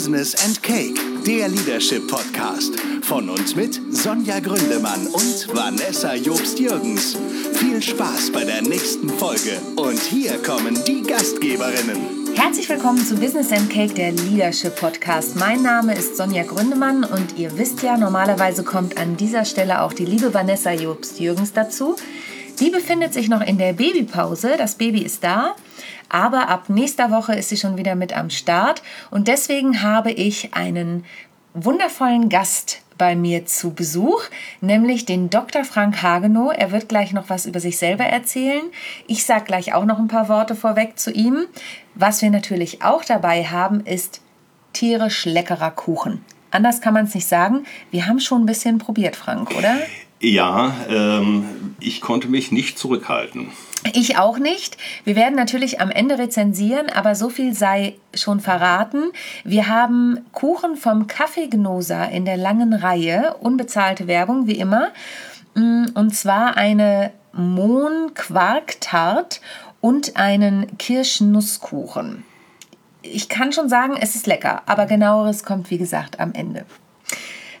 Business and Cake, der Leadership Podcast. Von uns mit Sonja Gründemann und Vanessa Jobst-Jürgens. Viel Spaß bei der nächsten Folge. Und hier kommen die Gastgeberinnen. Herzlich willkommen zu Business and Cake, der Leadership Podcast. Mein Name ist Sonja Gründemann und ihr wisst ja, normalerweise kommt an dieser Stelle auch die liebe Vanessa Jobst-Jürgens dazu. Die befindet sich noch in der Babypause. Das Baby ist da. Aber ab nächster Woche ist sie schon wieder mit am Start. Und deswegen habe ich einen wundervollen Gast bei mir zu Besuch, nämlich den Dr. Frank Hagenow. Er wird gleich noch was über sich selber erzählen. Ich sage gleich auch noch ein paar Worte vorweg zu ihm. Was wir natürlich auch dabei haben, ist tierisch leckerer Kuchen. Anders kann man es nicht sagen. Wir haben schon ein bisschen probiert, Frank, oder? Ja, ähm, ich konnte mich nicht zurückhalten. Ich auch nicht. Wir werden natürlich am Ende rezensieren, aber so viel sei schon verraten. Wir haben Kuchen vom Kaffeegnoser in der langen Reihe, unbezahlte Werbung wie immer. Mm, und zwar eine Mohn-Quark-Tart und einen Kirschnusskuchen. Ich kann schon sagen, es ist lecker, aber genaueres kommt wie gesagt am Ende.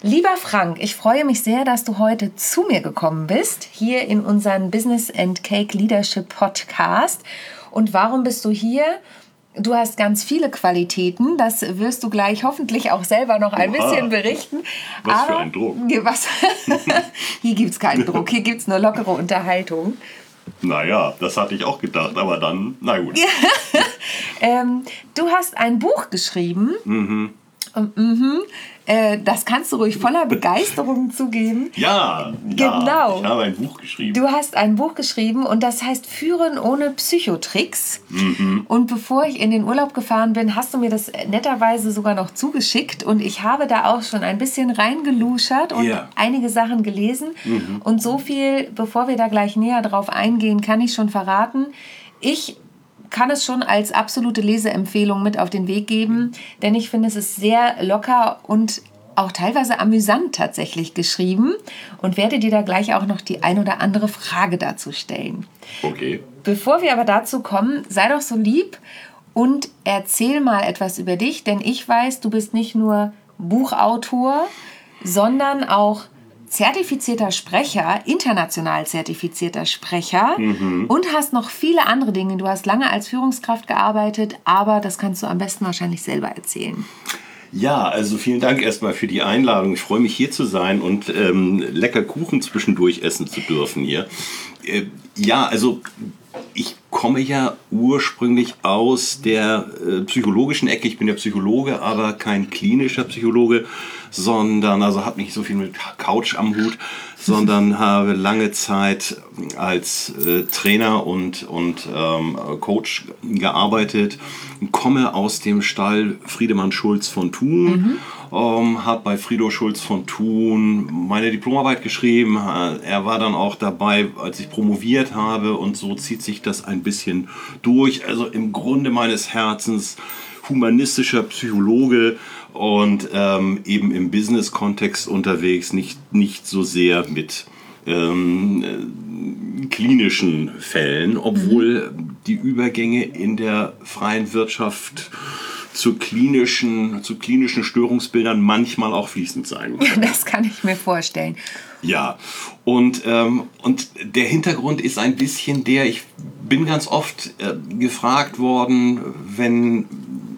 Lieber Frank, ich freue mich sehr, dass du heute zu mir gekommen bist, hier in unseren Business and Cake Leadership Podcast. Und warum bist du hier? Du hast ganz viele Qualitäten, das wirst du gleich hoffentlich auch selber noch ein Oha. bisschen berichten. Was Aber, für ein Druck. Was, hier gibt es keinen Druck, hier gibt es nur lockere Unterhaltung. Naja, das hatte ich auch gedacht, aber dann, na gut. ähm, du hast ein Buch geschrieben. Mhm. Mhm. Äh, das kannst du ruhig voller Begeisterung zugeben. Ja, genau. Ja, ich habe ein Buch geschrieben. Du hast ein Buch geschrieben und das heißt Führen ohne Psychotricks. Mhm. Und bevor ich in den Urlaub gefahren bin, hast du mir das netterweise sogar noch zugeschickt und ich habe da auch schon ein bisschen reingeluschert und yeah. einige Sachen gelesen. Mhm. Und so viel, bevor wir da gleich näher drauf eingehen, kann ich schon verraten. Ich kann es schon als absolute Leseempfehlung mit auf den Weg geben, denn ich finde, es ist sehr locker und auch teilweise amüsant tatsächlich geschrieben und werde dir da gleich auch noch die ein oder andere Frage dazu stellen. Okay. Bevor wir aber dazu kommen, sei doch so lieb und erzähl mal etwas über dich, denn ich weiß, du bist nicht nur Buchautor, sondern auch zertifizierter Sprecher, international zertifizierter Sprecher mhm. und hast noch viele andere Dinge. Du hast lange als Führungskraft gearbeitet, aber das kannst du am besten wahrscheinlich selber erzählen. Ja, also vielen Dank erstmal für die Einladung. Ich freue mich hier zu sein und ähm, lecker Kuchen zwischendurch essen zu dürfen hier. Äh, ja, also ich komme ja ursprünglich aus der äh, psychologischen Ecke. Ich bin ja Psychologe, aber kein klinischer Psychologe, sondern, also habe nicht so viel mit Couch am Hut, sondern habe lange Zeit als äh, Trainer und, und ähm, Coach gearbeitet, komme aus dem Stall Friedemann Schulz von Thun. Mhm ähm, habe bei Frido Schulz von Thun meine Diplomarbeit geschrieben. Er war dann auch dabei, als ich promoviert habe und so zieht sich das ein bisschen durch. Also im Grunde meines Herzens humanistischer Psychologe und ähm, eben im Business-Kontext unterwegs, nicht, nicht so sehr mit ähm, äh, klinischen Fällen, obwohl die Übergänge in der freien Wirtschaft zu klinischen, zu klinischen Störungsbildern manchmal auch fließend sein können. Das kann ich mir vorstellen. Ja, und, ähm, und der Hintergrund ist ein bisschen der, ich bin ganz oft äh, gefragt worden, wenn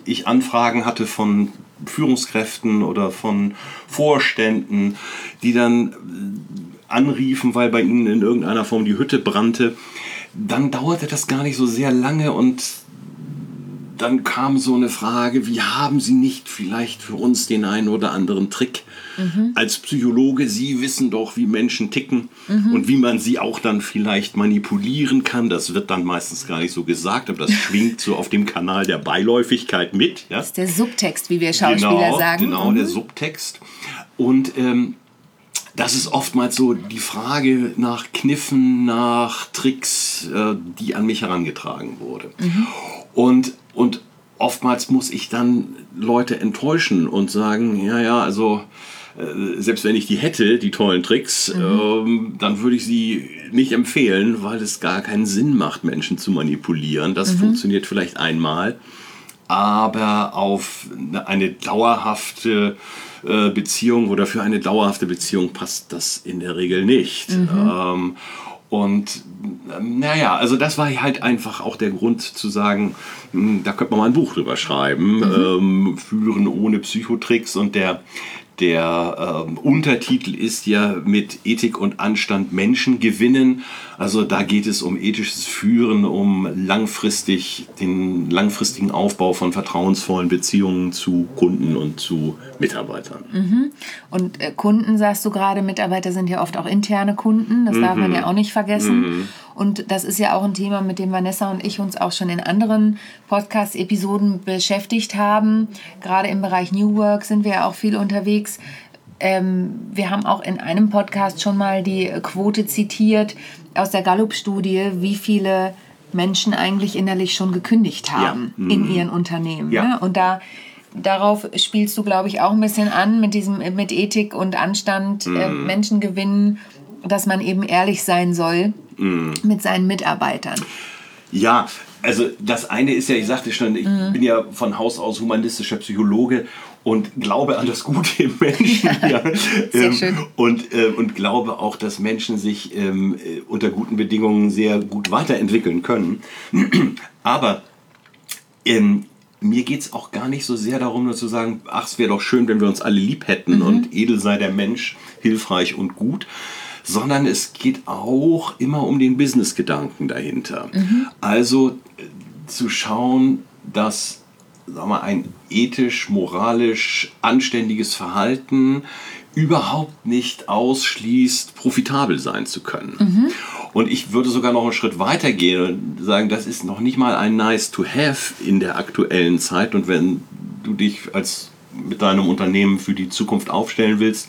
ich Anfragen hatte von Führungskräften oder von Vorständen, die dann äh, anriefen, weil bei ihnen in irgendeiner Form die Hütte brannte, dann dauerte das gar nicht so sehr lange und dann kam so eine Frage, wie haben Sie nicht vielleicht für uns den einen oder anderen Trick? Mhm. Als Psychologe, Sie wissen doch, wie Menschen ticken mhm. und wie man sie auch dann vielleicht manipulieren kann. Das wird dann meistens gar nicht so gesagt, aber das schwingt so auf dem Kanal der Beiläufigkeit mit. Ja? Das ist der Subtext, wie wir Schauspieler genau, sagen. Genau, mhm. der Subtext. Und ähm, das ist oftmals so die Frage nach Kniffen, nach Tricks, äh, die an mich herangetragen wurde. Mhm. Und und oftmals muss ich dann Leute enttäuschen und sagen, ja, ja, also äh, selbst wenn ich die hätte, die tollen Tricks, mhm. ähm, dann würde ich sie nicht empfehlen, weil es gar keinen Sinn macht, Menschen zu manipulieren. Das mhm. funktioniert vielleicht einmal, aber auf eine dauerhafte äh, Beziehung oder für eine dauerhafte Beziehung passt das in der Regel nicht. Mhm. Ähm, und naja, also das war halt einfach auch der Grund zu sagen, hm, da könnte man mal ein Buch drüber schreiben, mhm. ähm, Führen ohne Psychotricks und der der ähm, Untertitel ist ja mit Ethik und Anstand Menschen gewinnen. Also da geht es um ethisches Führen, um langfristig den langfristigen Aufbau von vertrauensvollen Beziehungen zu Kunden und zu Mitarbeitern. Mhm. Und äh, Kunden, sagst du gerade, Mitarbeiter sind ja oft auch interne Kunden, das mhm. darf man mhm. ja auch nicht vergessen. Mhm. Und das ist ja auch ein Thema, mit dem Vanessa und ich uns auch schon in anderen Podcast-Episoden beschäftigt haben. Gerade im Bereich New Work sind wir ja auch viel unterwegs. Ähm, wir haben auch in einem Podcast schon mal die Quote zitiert aus der Gallup-Studie, wie viele Menschen eigentlich innerlich schon gekündigt haben ja. in mhm. ihren Unternehmen. Ja. Ne? Und da darauf spielst du, glaube ich, auch ein bisschen an mit diesem mit Ethik und Anstand, mm. äh, Menschen gewinnen, dass man eben ehrlich sein soll mm. mit seinen Mitarbeitern. Ja, also das eine ist ja, ich sagte schon, ich mm. bin ja von Haus aus humanistischer Psychologe und glaube an das Gute im Menschen. Ja, ja. Sehr ähm, schön. Und, äh, und glaube auch, dass Menschen sich ähm, äh, unter guten Bedingungen sehr gut weiterentwickeln können. Aber ähm, mir geht es auch gar nicht so sehr darum, nur zu sagen, ach, es wäre doch schön, wenn wir uns alle lieb hätten mhm. und edel sei der Mensch, hilfreich und gut, sondern es geht auch immer um den Business-Gedanken dahinter. Mhm. Also äh, zu schauen, dass sagen wir, ein ethisch, moralisch anständiges Verhalten überhaupt nicht ausschließt, profitabel sein zu können. Mhm. Und ich würde sogar noch einen Schritt weiter gehen und sagen, das ist noch nicht mal ein nice to have in der aktuellen Zeit. Und wenn du dich als mit deinem Unternehmen für die Zukunft aufstellen willst,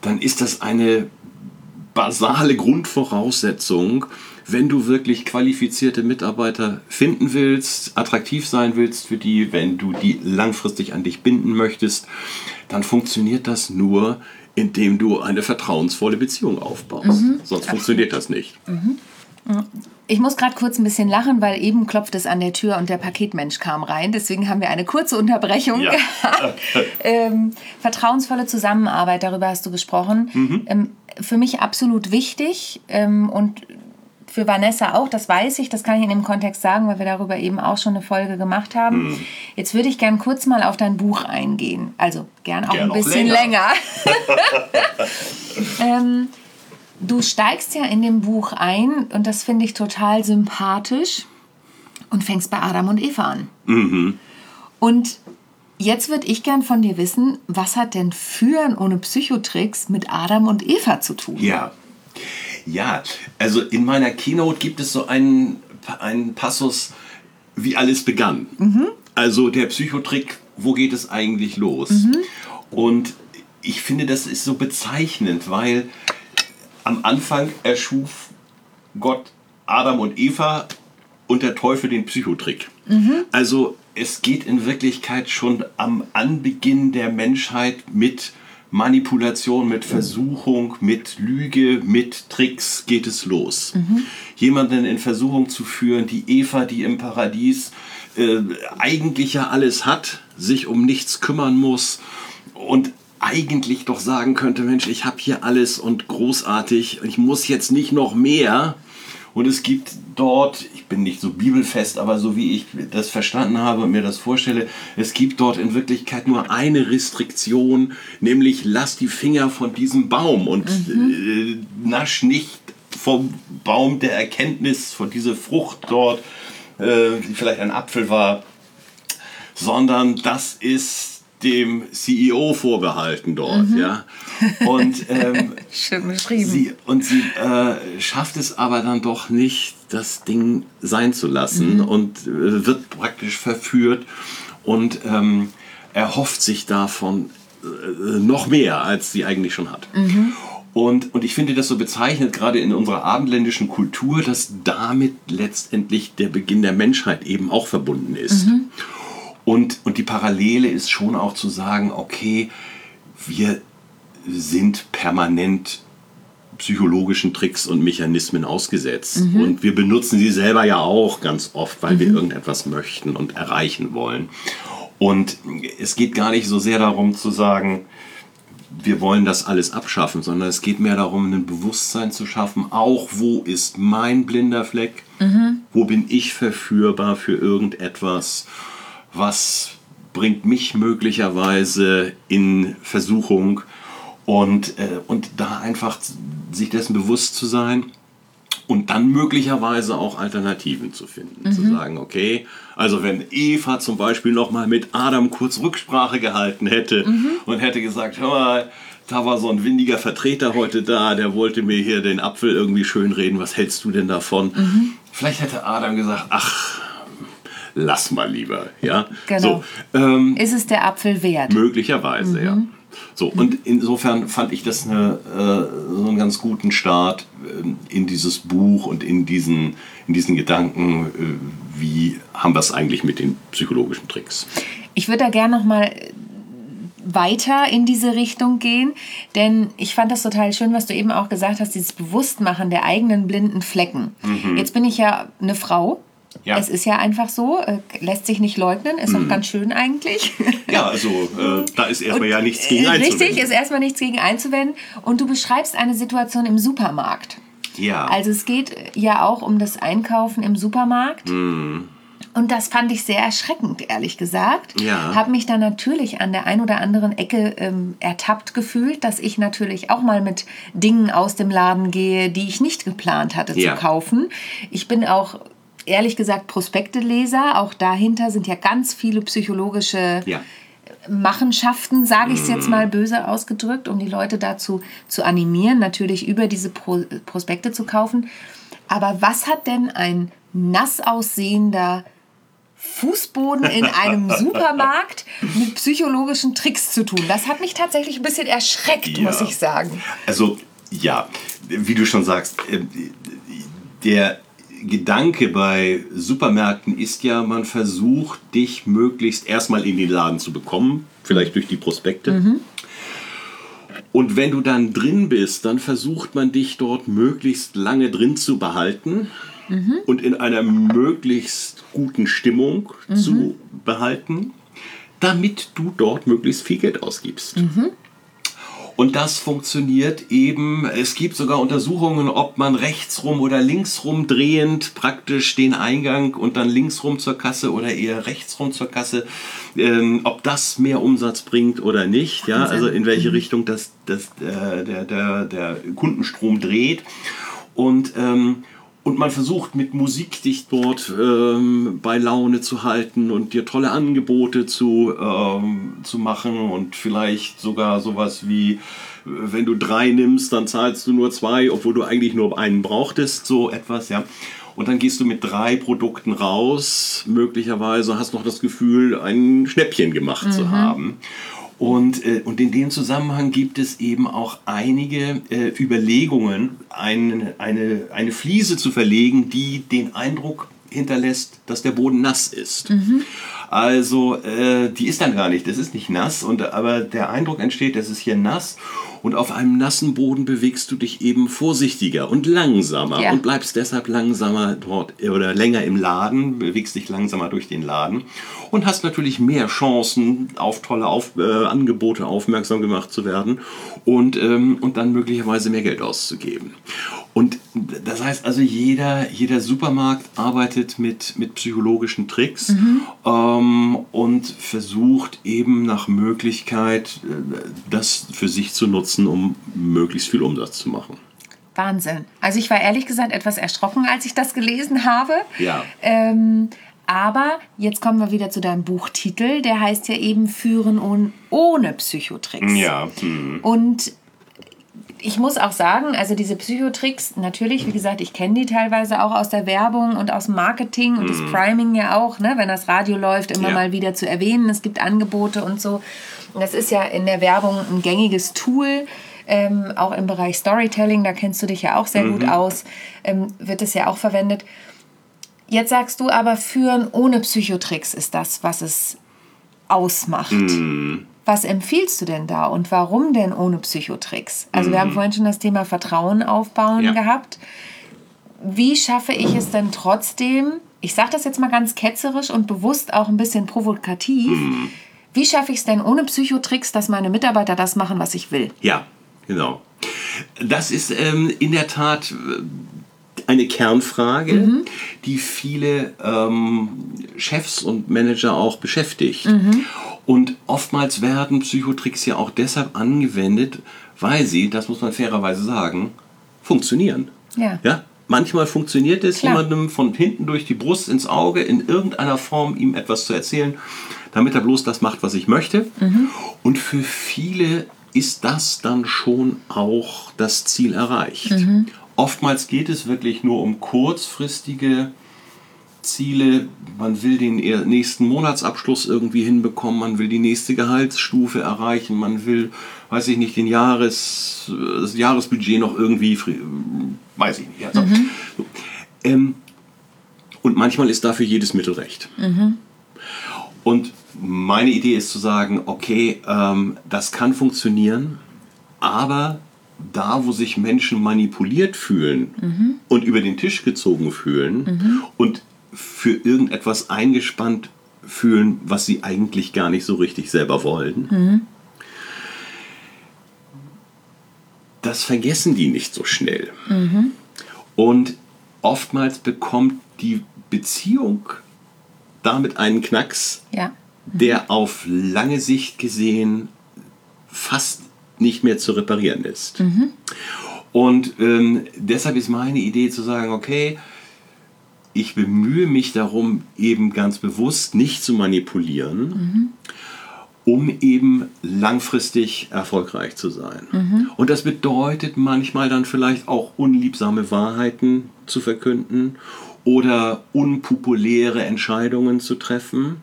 dann ist das eine basale Grundvoraussetzung, wenn du wirklich qualifizierte Mitarbeiter finden willst, attraktiv sein willst für die, wenn du die langfristig an dich binden möchtest, dann funktioniert das nur, indem du eine vertrauensvolle Beziehung aufbaust. Mhm. Sonst funktioniert das nicht. Mhm. Ich muss gerade kurz ein bisschen lachen, weil eben klopft es an der Tür und der Paketmensch kam rein. Deswegen haben wir eine kurze Unterbrechung ja. ähm, vertrauensvolle Zusammenarbeit, darüber hast du gesprochen. Mhm. Ähm, für mich absolut wichtig ähm, und für Vanessa auch, das weiß ich, das kann ich in dem Kontext sagen, weil wir darüber eben auch schon eine Folge gemacht haben. Mhm. Jetzt würde ich gern kurz mal auf dein Buch eingehen. Also gern auch gern ein bisschen länger. länger. du steigst ja in dem Buch ein und das finde ich total sympathisch und fängst bei Adam und Eva an. Mhm. Und jetzt würde ich gern von dir wissen, was hat denn Führen ohne Psychotricks mit Adam und Eva zu tun? Ja. Ja, also in meiner Keynote gibt es so einen, einen Passus, wie alles begann. Mhm. Also der Psychotrick, wo geht es eigentlich los? Mhm. Und ich finde, das ist so bezeichnend, weil am Anfang erschuf Gott Adam und Eva und der Teufel den Psychotrick. Mhm. Also es geht in Wirklichkeit schon am Anbeginn der Menschheit mit Manipulation, mit Versuchung, mit Lüge, mit Tricks geht es los. Mhm. Jemanden in Versuchung zu führen, die Eva, die im Paradies äh, eigentlich ja alles hat, sich um nichts kümmern muss und eigentlich doch sagen könnte, Mensch, ich habe hier alles und großartig, ich muss jetzt nicht noch mehr. Und es gibt dort, ich bin nicht so bibelfest, aber so wie ich das verstanden habe und mir das vorstelle, es gibt dort in Wirklichkeit nur eine Restriktion, nämlich lass die Finger von diesem Baum und mhm. äh, nasch nicht vom Baum der Erkenntnis, von dieser Frucht dort, äh, die vielleicht ein Apfel war, sondern das ist dem CEO vorbehalten dort, mhm. ja. Und, ähm, Schön beschrieben. Sie, und sie äh, schafft es aber dann doch nicht, das Ding sein zu lassen mhm. und äh, wird praktisch verführt und ähm, erhofft sich davon äh, noch mehr, als sie eigentlich schon hat. Mhm. Und, und ich finde das so bezeichnend, gerade in unserer abendländischen Kultur, dass damit letztendlich der Beginn der Menschheit eben auch verbunden ist. Mhm. Und, und die Parallele ist schon auch zu sagen, okay, wir sind permanent psychologischen Tricks und Mechanismen ausgesetzt. Und wir benutzen sie selber ja auch ganz oft, weil wir irgendetwas möchten und erreichen wollen. Und es geht gar nicht so sehr darum zu sagen, wir wollen das alles abschaffen, sondern es geht mehr darum, ein Bewusstsein zu schaffen, auch wo ist mein blinder Fleck, wo bin ich verführbar für irgendetwas, was bringt mich möglicherweise in Versuchung und, äh, und da einfach sich dessen bewusst zu sein und dann möglicherweise auch Alternativen zu finden. Zu sagen, okay, also wenn Eva zum Beispiel nochmal mit Adam kurz Rücksprache gehalten hätte und hätte gesagt, hör mal, da war so ein windiger Vertreter heute da, der wollte mir hier den Apfel irgendwie schön reden, was hältst du denn davon? Vielleicht hätte Adam gesagt, ach, lass mal lieber, ja. Genau. So, ähm, Ist es der Apfel wert? Möglicherweise, ja. So, und insofern fand ich das eine, äh, so einen ganz guten Start ähm, in dieses Buch und in diesen, in diesen Gedanken, äh, wie haben wir es eigentlich mit den psychologischen Tricks. Ich würde da gerne noch mal weiter in diese Richtung gehen, denn ich fand das total schön, was du eben auch gesagt hast, dieses Bewusstmachen der eigenen blinden Flecken. Jetzt bin ich ja eine Frau. Ja. Es ist ja einfach so, äh, lässt sich nicht leugnen, ist auch ganz schön eigentlich. Ja, also äh, da ist erstmal ja nichts gegen einzuwenden. Richtig, ist erstmal nichts gegen einzuwenden. Und du beschreibst eine Situation im Supermarkt. ja. Also es geht ja auch um das Einkaufen im Supermarkt. Mhm. Und das fand ich sehr erschreckend, ehrlich gesagt. Ja. Habe mich dann natürlich an der ein oder anderen Ecke ähm, ertappt gefühlt, dass ich natürlich auch mal mit Dingen aus dem Laden gehe, die ich nicht geplant hatte Ja. zu kaufen. Ich bin auch ehrlich gesagt Prospekteleser. Auch dahinter sind ja ganz viele psychologische ja. Machenschaften, sage ich es Mhm. jetzt mal böse ausgedrückt, um die Leute dazu zu animieren, natürlich über diese Pro Prospekte zu kaufen. Aber was hat denn ein nass aussehender Fußboden in einem Supermarkt mit psychologischen Tricks zu tun? Das hat mich tatsächlich ein bisschen erschreckt, Ja. muss ich sagen. Also ja, wie du schon sagst, äh, der Gedanke bei Supermärkten ist ja, man versucht dich möglichst erstmal in den Laden zu bekommen, vielleicht durch die Prospekte. Und wenn du dann drin bist, dann versucht man dich dort möglichst lange drin zu behalten und in einer möglichst guten Stimmung zu behalten, damit du dort möglichst viel Geld ausgibst. Und das funktioniert eben, es gibt sogar Untersuchungen, ob man rechtsrum oder linksrum drehend praktisch den Eingang und dann linksrum zur Kasse oder eher rechtsrum zur Kasse, ähm, ob das mehr Umsatz bringt oder nicht, ja, also in welche Richtung das, das, äh, der, der, der Kundenstrom dreht. Und, ähm, und man versucht mit Musik dich dort ähm, bei Laune zu halten und dir tolle Angebote zu, ähm, zu machen und vielleicht sogar sowas wie, äh, wenn du drei nimmst, dann zahlst du nur zwei, obwohl du eigentlich nur einen brauchtest, so etwas, ja. Und dann gehst du mit drei Produkten raus, möglicherweise hast noch das Gefühl, ein Schnäppchen gemacht zu haben. Und, äh, und in dem Zusammenhang gibt es eben auch einige äh, Überlegungen, ein, eine, eine Fliese zu verlegen, die den Eindruck hinterlässt, dass der Boden nass ist. Also äh, die ist dann gar nicht, das ist nicht nass, und, aber der Eindruck entsteht, es ist hier nass und auf einem nassen Boden bewegst du dich eben vorsichtiger und langsamer Ja. und bleibst deshalb langsamer dort oder länger im Laden, bewegst dich langsamer durch den Laden und hast natürlich mehr Chancen, auf tolle auf, äh, Angebote aufmerksam gemacht zu werden und, ähm, und dann möglicherweise mehr Geld auszugeben. Und das heißt also, jeder, jeder Supermarkt arbeitet mit, mit psychologischen Tricks ähm, und versucht eben nach Möglichkeit, äh, das für sich zu nutzen, um möglichst viel Umsatz zu machen. Wahnsinn. Also ich war ehrlich gesagt etwas erschrocken, als ich das gelesen habe. Ja. Ähm, aber jetzt kommen wir wieder zu deinem Buchtitel. Der heißt ja eben Führen ohne, ohne Psychotricks. Ja. Hm. Und ich muss auch sagen, also diese Psychotricks, natürlich, wie gesagt, ich kenne die teilweise auch aus der Werbung und aus dem Marketing und das Priming ja auch, ne, wenn das Radio läuft, immer Ja. mal wieder zu erwähnen. Es gibt Angebote und so. Das ist ja in der Werbung ein gängiges Tool. Ähm, auch im Bereich Storytelling, da kennst du dich ja auch sehr gut aus, ähm, wird es ja auch verwendet. Jetzt sagst du aber, führen ohne Psychotricks ist das, was es ausmacht. Was empfiehlst du denn da und warum denn ohne Psychotricks? Also wir haben vorhin schon das Thema Vertrauen aufbauen Mhm. Ja. gehabt. Wie schaffe ich es denn trotzdem, ich sage das jetzt mal ganz ketzerisch und bewusst auch ein bisschen provokativ, Mhm. Wie schaffe ich es denn ohne Psychotricks, dass meine Mitarbeiter das machen, was ich will? Ja, genau. Das ist ähm, in der Tat äh, eine Kernfrage, die viele ähm, Chefs und Manager auch beschäftigt. Und oftmals werden Psychotricks ja auch deshalb angewendet, weil sie, das muss man fairerweise sagen, funktionieren. Ja. Ja? Manchmal funktioniert es, Klar. jemandem von hinten durch die Brust ins Auge in irgendeiner Form ihm etwas zu erzählen, damit er bloß das macht, was ich möchte. Und für viele ist das dann schon auch das Ziel erreicht. Oftmals geht es wirklich nur um kurzfristige Ziele. Man will den nächsten Monatsabschluss irgendwie hinbekommen, man will die nächste Gehaltsstufe erreichen, man will, weiß ich nicht, den Jahres, das Jahresbudget noch irgendwie, weiß ich nicht. Also, so. ähm, und manchmal ist dafür jedes Mittel recht. Und meine Idee ist zu sagen, okay, ähm, das kann funktionieren, aber da, wo sich Menschen manipuliert fühlen und über den Tisch gezogen fühlen und für irgendetwas eingespannt fühlen, was sie eigentlich gar nicht so richtig selber wollen, das vergessen die nicht so schnell. Und oftmals bekommt die Beziehung damit einen Knacks, Ja. Der auf lange Sicht gesehen fast nicht mehr zu reparieren ist. Und ähm, deshalb ist meine Idee zu sagen, okay, ich bemühe mich darum, eben ganz bewusst nicht zu manipulieren, um eben langfristig erfolgreich zu sein. Und das bedeutet manchmal dann vielleicht auch unliebsame Wahrheiten zu verkünden oder unpopuläre Entscheidungen zu treffen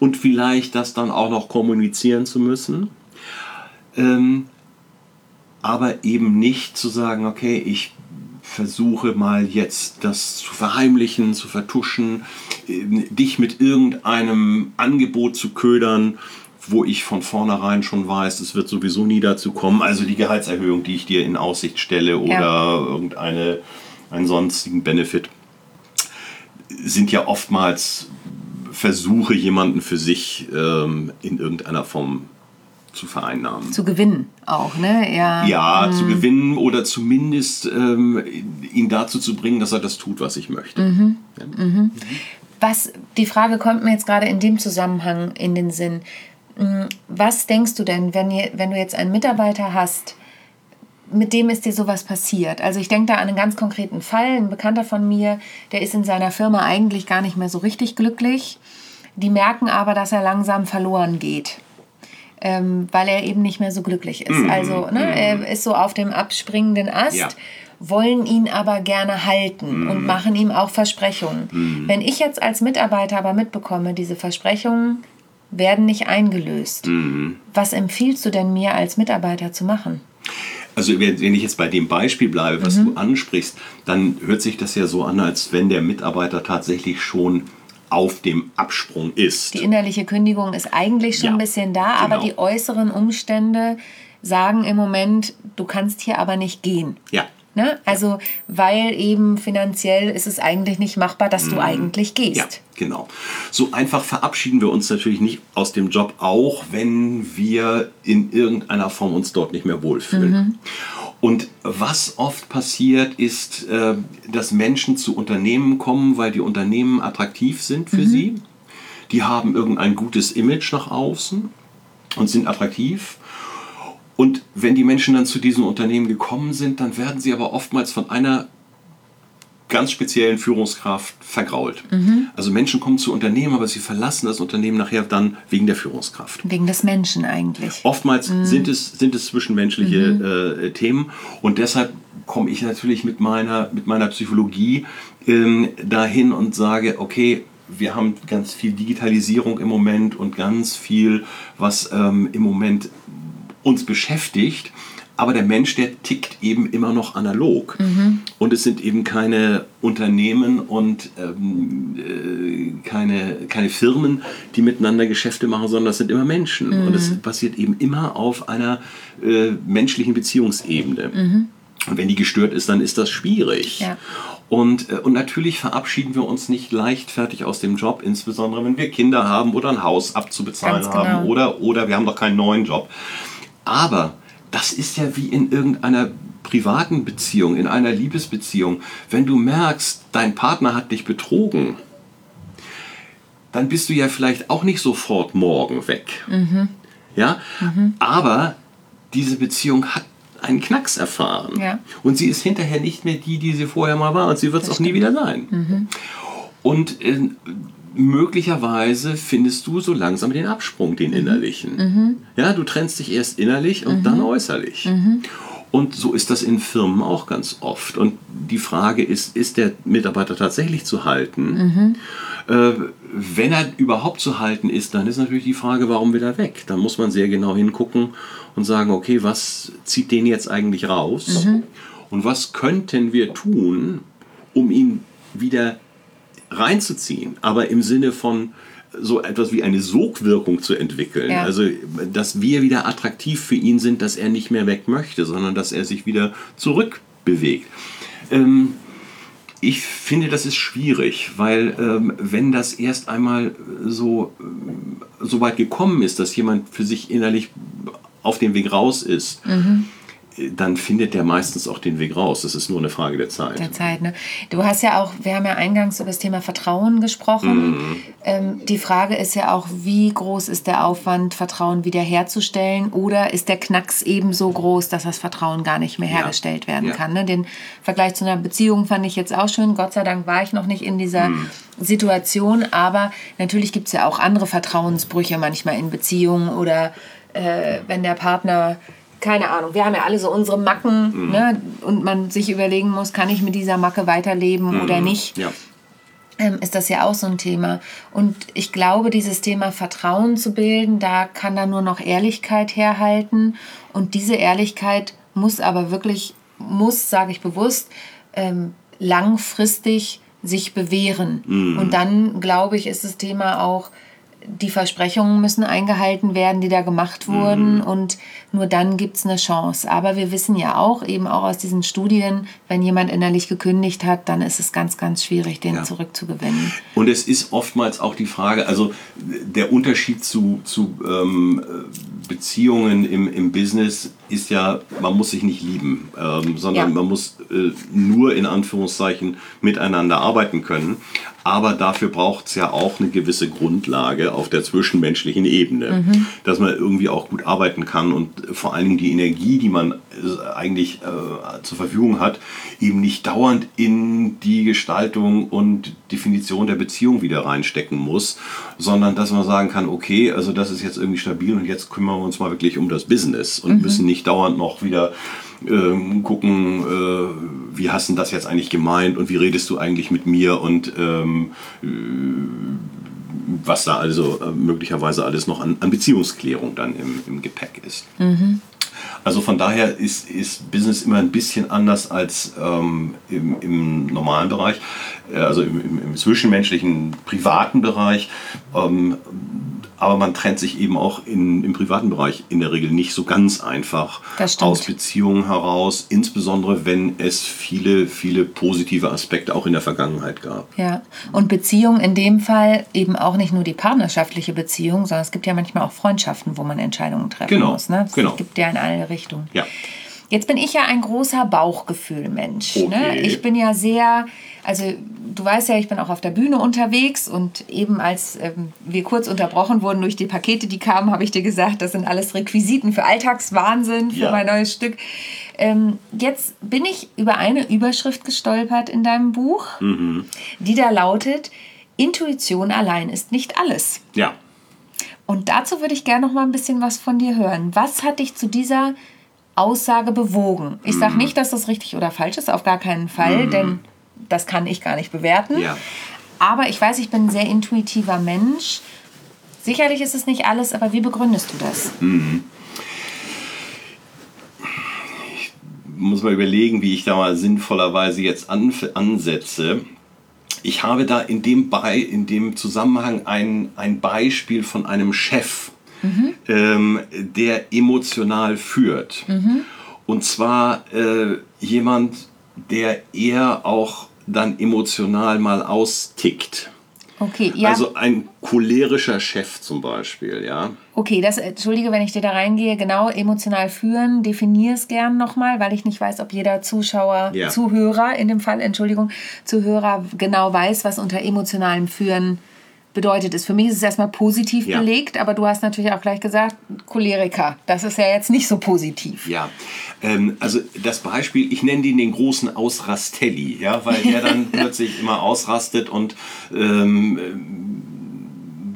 und vielleicht das dann auch noch kommunizieren zu müssen. Ähm, aber eben nicht zu sagen, okay, ich versuche mal jetzt das zu verheimlichen, zu vertuschen, ähm, dich mit irgendeinem Angebot zu ködern, wo ich von vornherein schon weiß, es wird sowieso nie dazu kommen. Also die Gehaltserhöhung, die ich dir in Aussicht stelle oder Ja. irgendeine einen sonstigen Benefit, sind ja oftmals Versuche, jemanden für sich ähm, in irgendeiner Form zu vereinnahmen. Zu gewinnen auch, ne? Ja. Ja, zu gewinnen oder zumindest ähm, ihn dazu zu bringen, dass er das tut, was ich möchte. Ja. Was, die Frage kommt mir jetzt gerade in dem Zusammenhang in den Sinn. Mm, Was denkst du denn, wenn, ihr, wenn du jetzt einen Mitarbeiter hast, mit dem ist dir sowas passiert? Also ich denke da an einen ganz konkreten Fall. Ein Bekannter von mir, der ist in seiner Firma eigentlich gar nicht mehr so richtig glücklich. Die merken aber, dass er langsam verloren geht. Ähm, weil er eben nicht mehr so glücklich ist. Also ne, er ist so auf dem abspringenden Ast Ja. wollen ihn aber gerne halten und machen ihm auch Versprechungen. Wenn ich jetzt als Mitarbeiter aber mitbekomme, diese Versprechungen werden nicht eingelöst, was empfiehlst du denn mir als Mitarbeiter zu machen? Also wenn ich jetzt bei dem Beispiel bleibe, was du ansprichst, dann hört sich das ja so an, als wenn der Mitarbeiter tatsächlich schon auf dem Absprung ist. Die innerliche Kündigung ist eigentlich schon Ja, ein bisschen da, aber genau. die äußeren Umstände sagen im Moment, du kannst hier aber nicht gehen. Ja. Ne? Also, weil eben finanziell ist es eigentlich nicht machbar, dass du eigentlich gehst. Ja, genau. So einfach verabschieden wir uns natürlich nicht aus dem Job, auch wenn wir in irgendeiner Form uns dort nicht mehr wohlfühlen. Und was oft passiert, ist, äh, dass Menschen zu Unternehmen kommen, weil die Unternehmen attraktiv sind für sie. Die haben irgendein gutes Image nach außen und sind attraktiv. Und wenn die Menschen dann zu diesem Unternehmen gekommen sind, dann werden sie aber oftmals von einer ganz speziellen Führungskraft vergrault. Also Menschen kommen zu Unternehmen, aber sie verlassen das Unternehmen nachher dann wegen der Führungskraft. Wegen des Menschen eigentlich. Oftmals sind, es, sind es zwischenmenschliche äh, Themen und deshalb komme ich natürlich mit meiner, mit meiner Psychologie ähm, dahin und sage, okay, wir haben ganz viel Digitalisierung im Moment und ganz viel, was ähm, im Moment uns beschäftigt. aber der Mensch, der tickt eben immer noch analog. Und es sind eben keine Unternehmen und ähm, äh, keine, keine Firmen, die miteinander Geschäfte machen, sondern das sind immer Menschen. Und es passiert eben immer auf einer äh, menschlichen Beziehungsebene. Und wenn die gestört ist, dann ist das schwierig. Ja. Und, äh, und natürlich verabschieden wir uns nicht leichtfertig aus dem Job, insbesondere wenn wir Kinder haben oder ein Haus abzubezahlen Ganz haben genau. oder, oder wir haben noch keinen neuen Job. Aber das ist ja wie in irgendeiner privaten Beziehung, in einer Liebesbeziehung. Wenn du merkst, dein Partner hat dich betrogen, dann bist du ja vielleicht auch nicht sofort morgen weg. Ja? Aber diese Beziehung hat einen Knacks erfahren. Ja. Und sie ist hinterher nicht mehr die, die sie vorher mal war. Und sie wird es auch nie wieder sein. Und äh, möglicherweise findest du so langsam den Absprung, den innerlichen. Ja, du trennst dich erst innerlich und dann äußerlich. Und so ist das in Firmen auch ganz oft. Und die Frage ist, ist der Mitarbeiter tatsächlich zu halten? Äh, wenn er überhaupt zu halten ist, dann ist natürlich die Frage, warum will er weg? Dann muss man sehr genau hingucken und sagen, okay, was zieht den jetzt eigentlich raus? Und was könnten wir tun, um ihn wieder reinzuziehen, aber im Sinne von so etwas wie eine Sogwirkung zu entwickeln. Ja. Also, dass wir wieder attraktiv für ihn sind, dass er nicht mehr weg möchte, sondern dass er sich wieder zurückbewegt. Ähm, ich finde, das ist schwierig, weil ähm, wenn das erst einmal so, so weit gekommen ist, dass jemand für sich innerlich auf dem Weg raus ist, Mhm. Dann findet der meistens auch den Weg raus. Das ist nur eine Frage der Zeit. der Zeit. Ne? Du hast ja auch, wir haben ja eingangs über das Thema Vertrauen gesprochen. Ähm, die Frage ist ja auch, wie groß ist der Aufwand, Vertrauen wiederherzustellen oder ist der Knacks eben so groß, dass das Vertrauen gar nicht mehr hergestellt werden Ja. kann. Ne? Den Vergleich zu einer Beziehung fand ich jetzt auch schön. Gott sei Dank war ich noch nicht in dieser Situation, aber natürlich gibt es ja auch andere Vertrauensbrüche manchmal in Beziehungen oder äh, wenn der Partner keine Ahnung, wir haben ja alle so unsere Macken ne? und man sich überlegen muss, kann ich mit dieser Macke weiterleben oder nicht, Ja. ähm, ist das ja auch so ein Thema. Und ich glaube, dieses Thema Vertrauen zu bilden, da kann da nur noch Ehrlichkeit herhalten. Und diese Ehrlichkeit muss aber wirklich, muss, sage ich bewusst, ähm, langfristig sich bewähren. Und dann, glaube ich, ist das Thema auch, die Versprechungen müssen eingehalten werden, die da gemacht wurden. Und nur dann gibt es eine Chance. Aber wir wissen ja auch, eben auch aus diesen Studien, wenn jemand innerlich gekündigt hat, dann ist es ganz, ganz schwierig, den Ja. zurückzugewinnen. Und es ist oftmals auch die Frage, also der Unterschied zu, zu ähm, Beziehungen im, im Business ist ja, man muss sich nicht lieben, ähm, sondern Ja. man muss äh, nur in Anführungszeichen miteinander arbeiten können. Aber dafür braucht es ja auch eine gewisse Grundlage auf der zwischenmenschlichen Ebene, dass man irgendwie auch gut arbeiten kann und vor allen Dingen die Energie, die man äh, eigentlich äh, zur Verfügung hat, eben nicht dauernd in die Gestaltung und Definition der Beziehung wieder reinstecken muss, sondern dass man sagen kann, okay, also das ist jetzt irgendwie stabil und jetzt kümmern wir uns mal wirklich um das Business und müssen nicht dauernd noch wieder ähm, gucken, äh, wie hast du das jetzt eigentlich gemeint und wie redest du eigentlich mit mir und ähm, was da also äh, möglicherweise alles noch an, an Beziehungsklärung dann im, im Gepäck ist. Also von daher ist, ist Business immer ein bisschen anders als ähm, im, im normalen Bereich, äh, also im, im, im zwischenmenschlichen, privaten Bereich. Ähm, aber man trennt sich eben auch in, im privaten Bereich in der Regel nicht so ganz einfach aus Beziehungen heraus, insbesondere wenn es viele, viele positive Aspekte auch in der Vergangenheit gab. Ja, und Beziehung in dem Fall eben auch nicht nur die partnerschaftliche Beziehung, sondern es gibt ja manchmal auch Freundschaften, wo man Entscheidungen treffen Genau, muss. Ne? Es genau. gibt ja in alle Richtungen. Ja. Jetzt bin ich ja ein großer Bauchgefühl-Mensch. Ne? Okay. Ich bin ja sehr, also du weißt ja, ich bin auch auf der Bühne unterwegs und eben als ähm, wir kurz unterbrochen wurden durch die Pakete, die kamen, habe ich dir gesagt, das sind alles Requisiten für Alltagswahnsinn, für Ja. mein neues Stück. Ähm, jetzt bin ich über eine Überschrift gestolpert in deinem Buch, die da lautet, Intuition allein ist nicht alles. Ja. Und dazu würde ich gerne noch mal ein bisschen was von dir hören. Was hat dich zu dieser Aussage bewogen? Ich Mhm. sage nicht, dass das richtig oder falsch ist, auf gar keinen Fall, denn das kann ich gar nicht bewerten. Ja. Aber ich weiß, ich bin ein sehr intuitiver Mensch. Sicherlich ist es nicht alles, aber wie begründest du das? muss mal überlegen, wie ich da mal sinnvollerweise jetzt an, ansetze. Ich habe da in dem, Bei, in dem Zusammenhang ein, ein Beispiel von einem Chef, mhm. ähm, der emotional führt. Mhm. Und zwar äh, jemand, der eher auch dann emotional mal austickt. Okay, ja. Also ein cholerischer Chef zum Beispiel, ja. Okay, das, entschuldige, wenn ich dir da reingehe, genau, emotional führen, definier es gern nochmal, weil ich nicht weiß, ob jeder Zuschauer, ja. Zuhörer in dem Fall, Entschuldigung, Zuhörer genau weiß, was unter emotionalem Führen bedeutet es. Für mich ist es erstmal positiv ja. belegt, aber du hast natürlich auch gleich gesagt, Choleriker. Das ist ja jetzt nicht so positiv. Ja, ähm, also das Beispiel, ich nenne den den großen Ausrastelli, ja, weil der dann plötzlich immer ausrastet und ähm,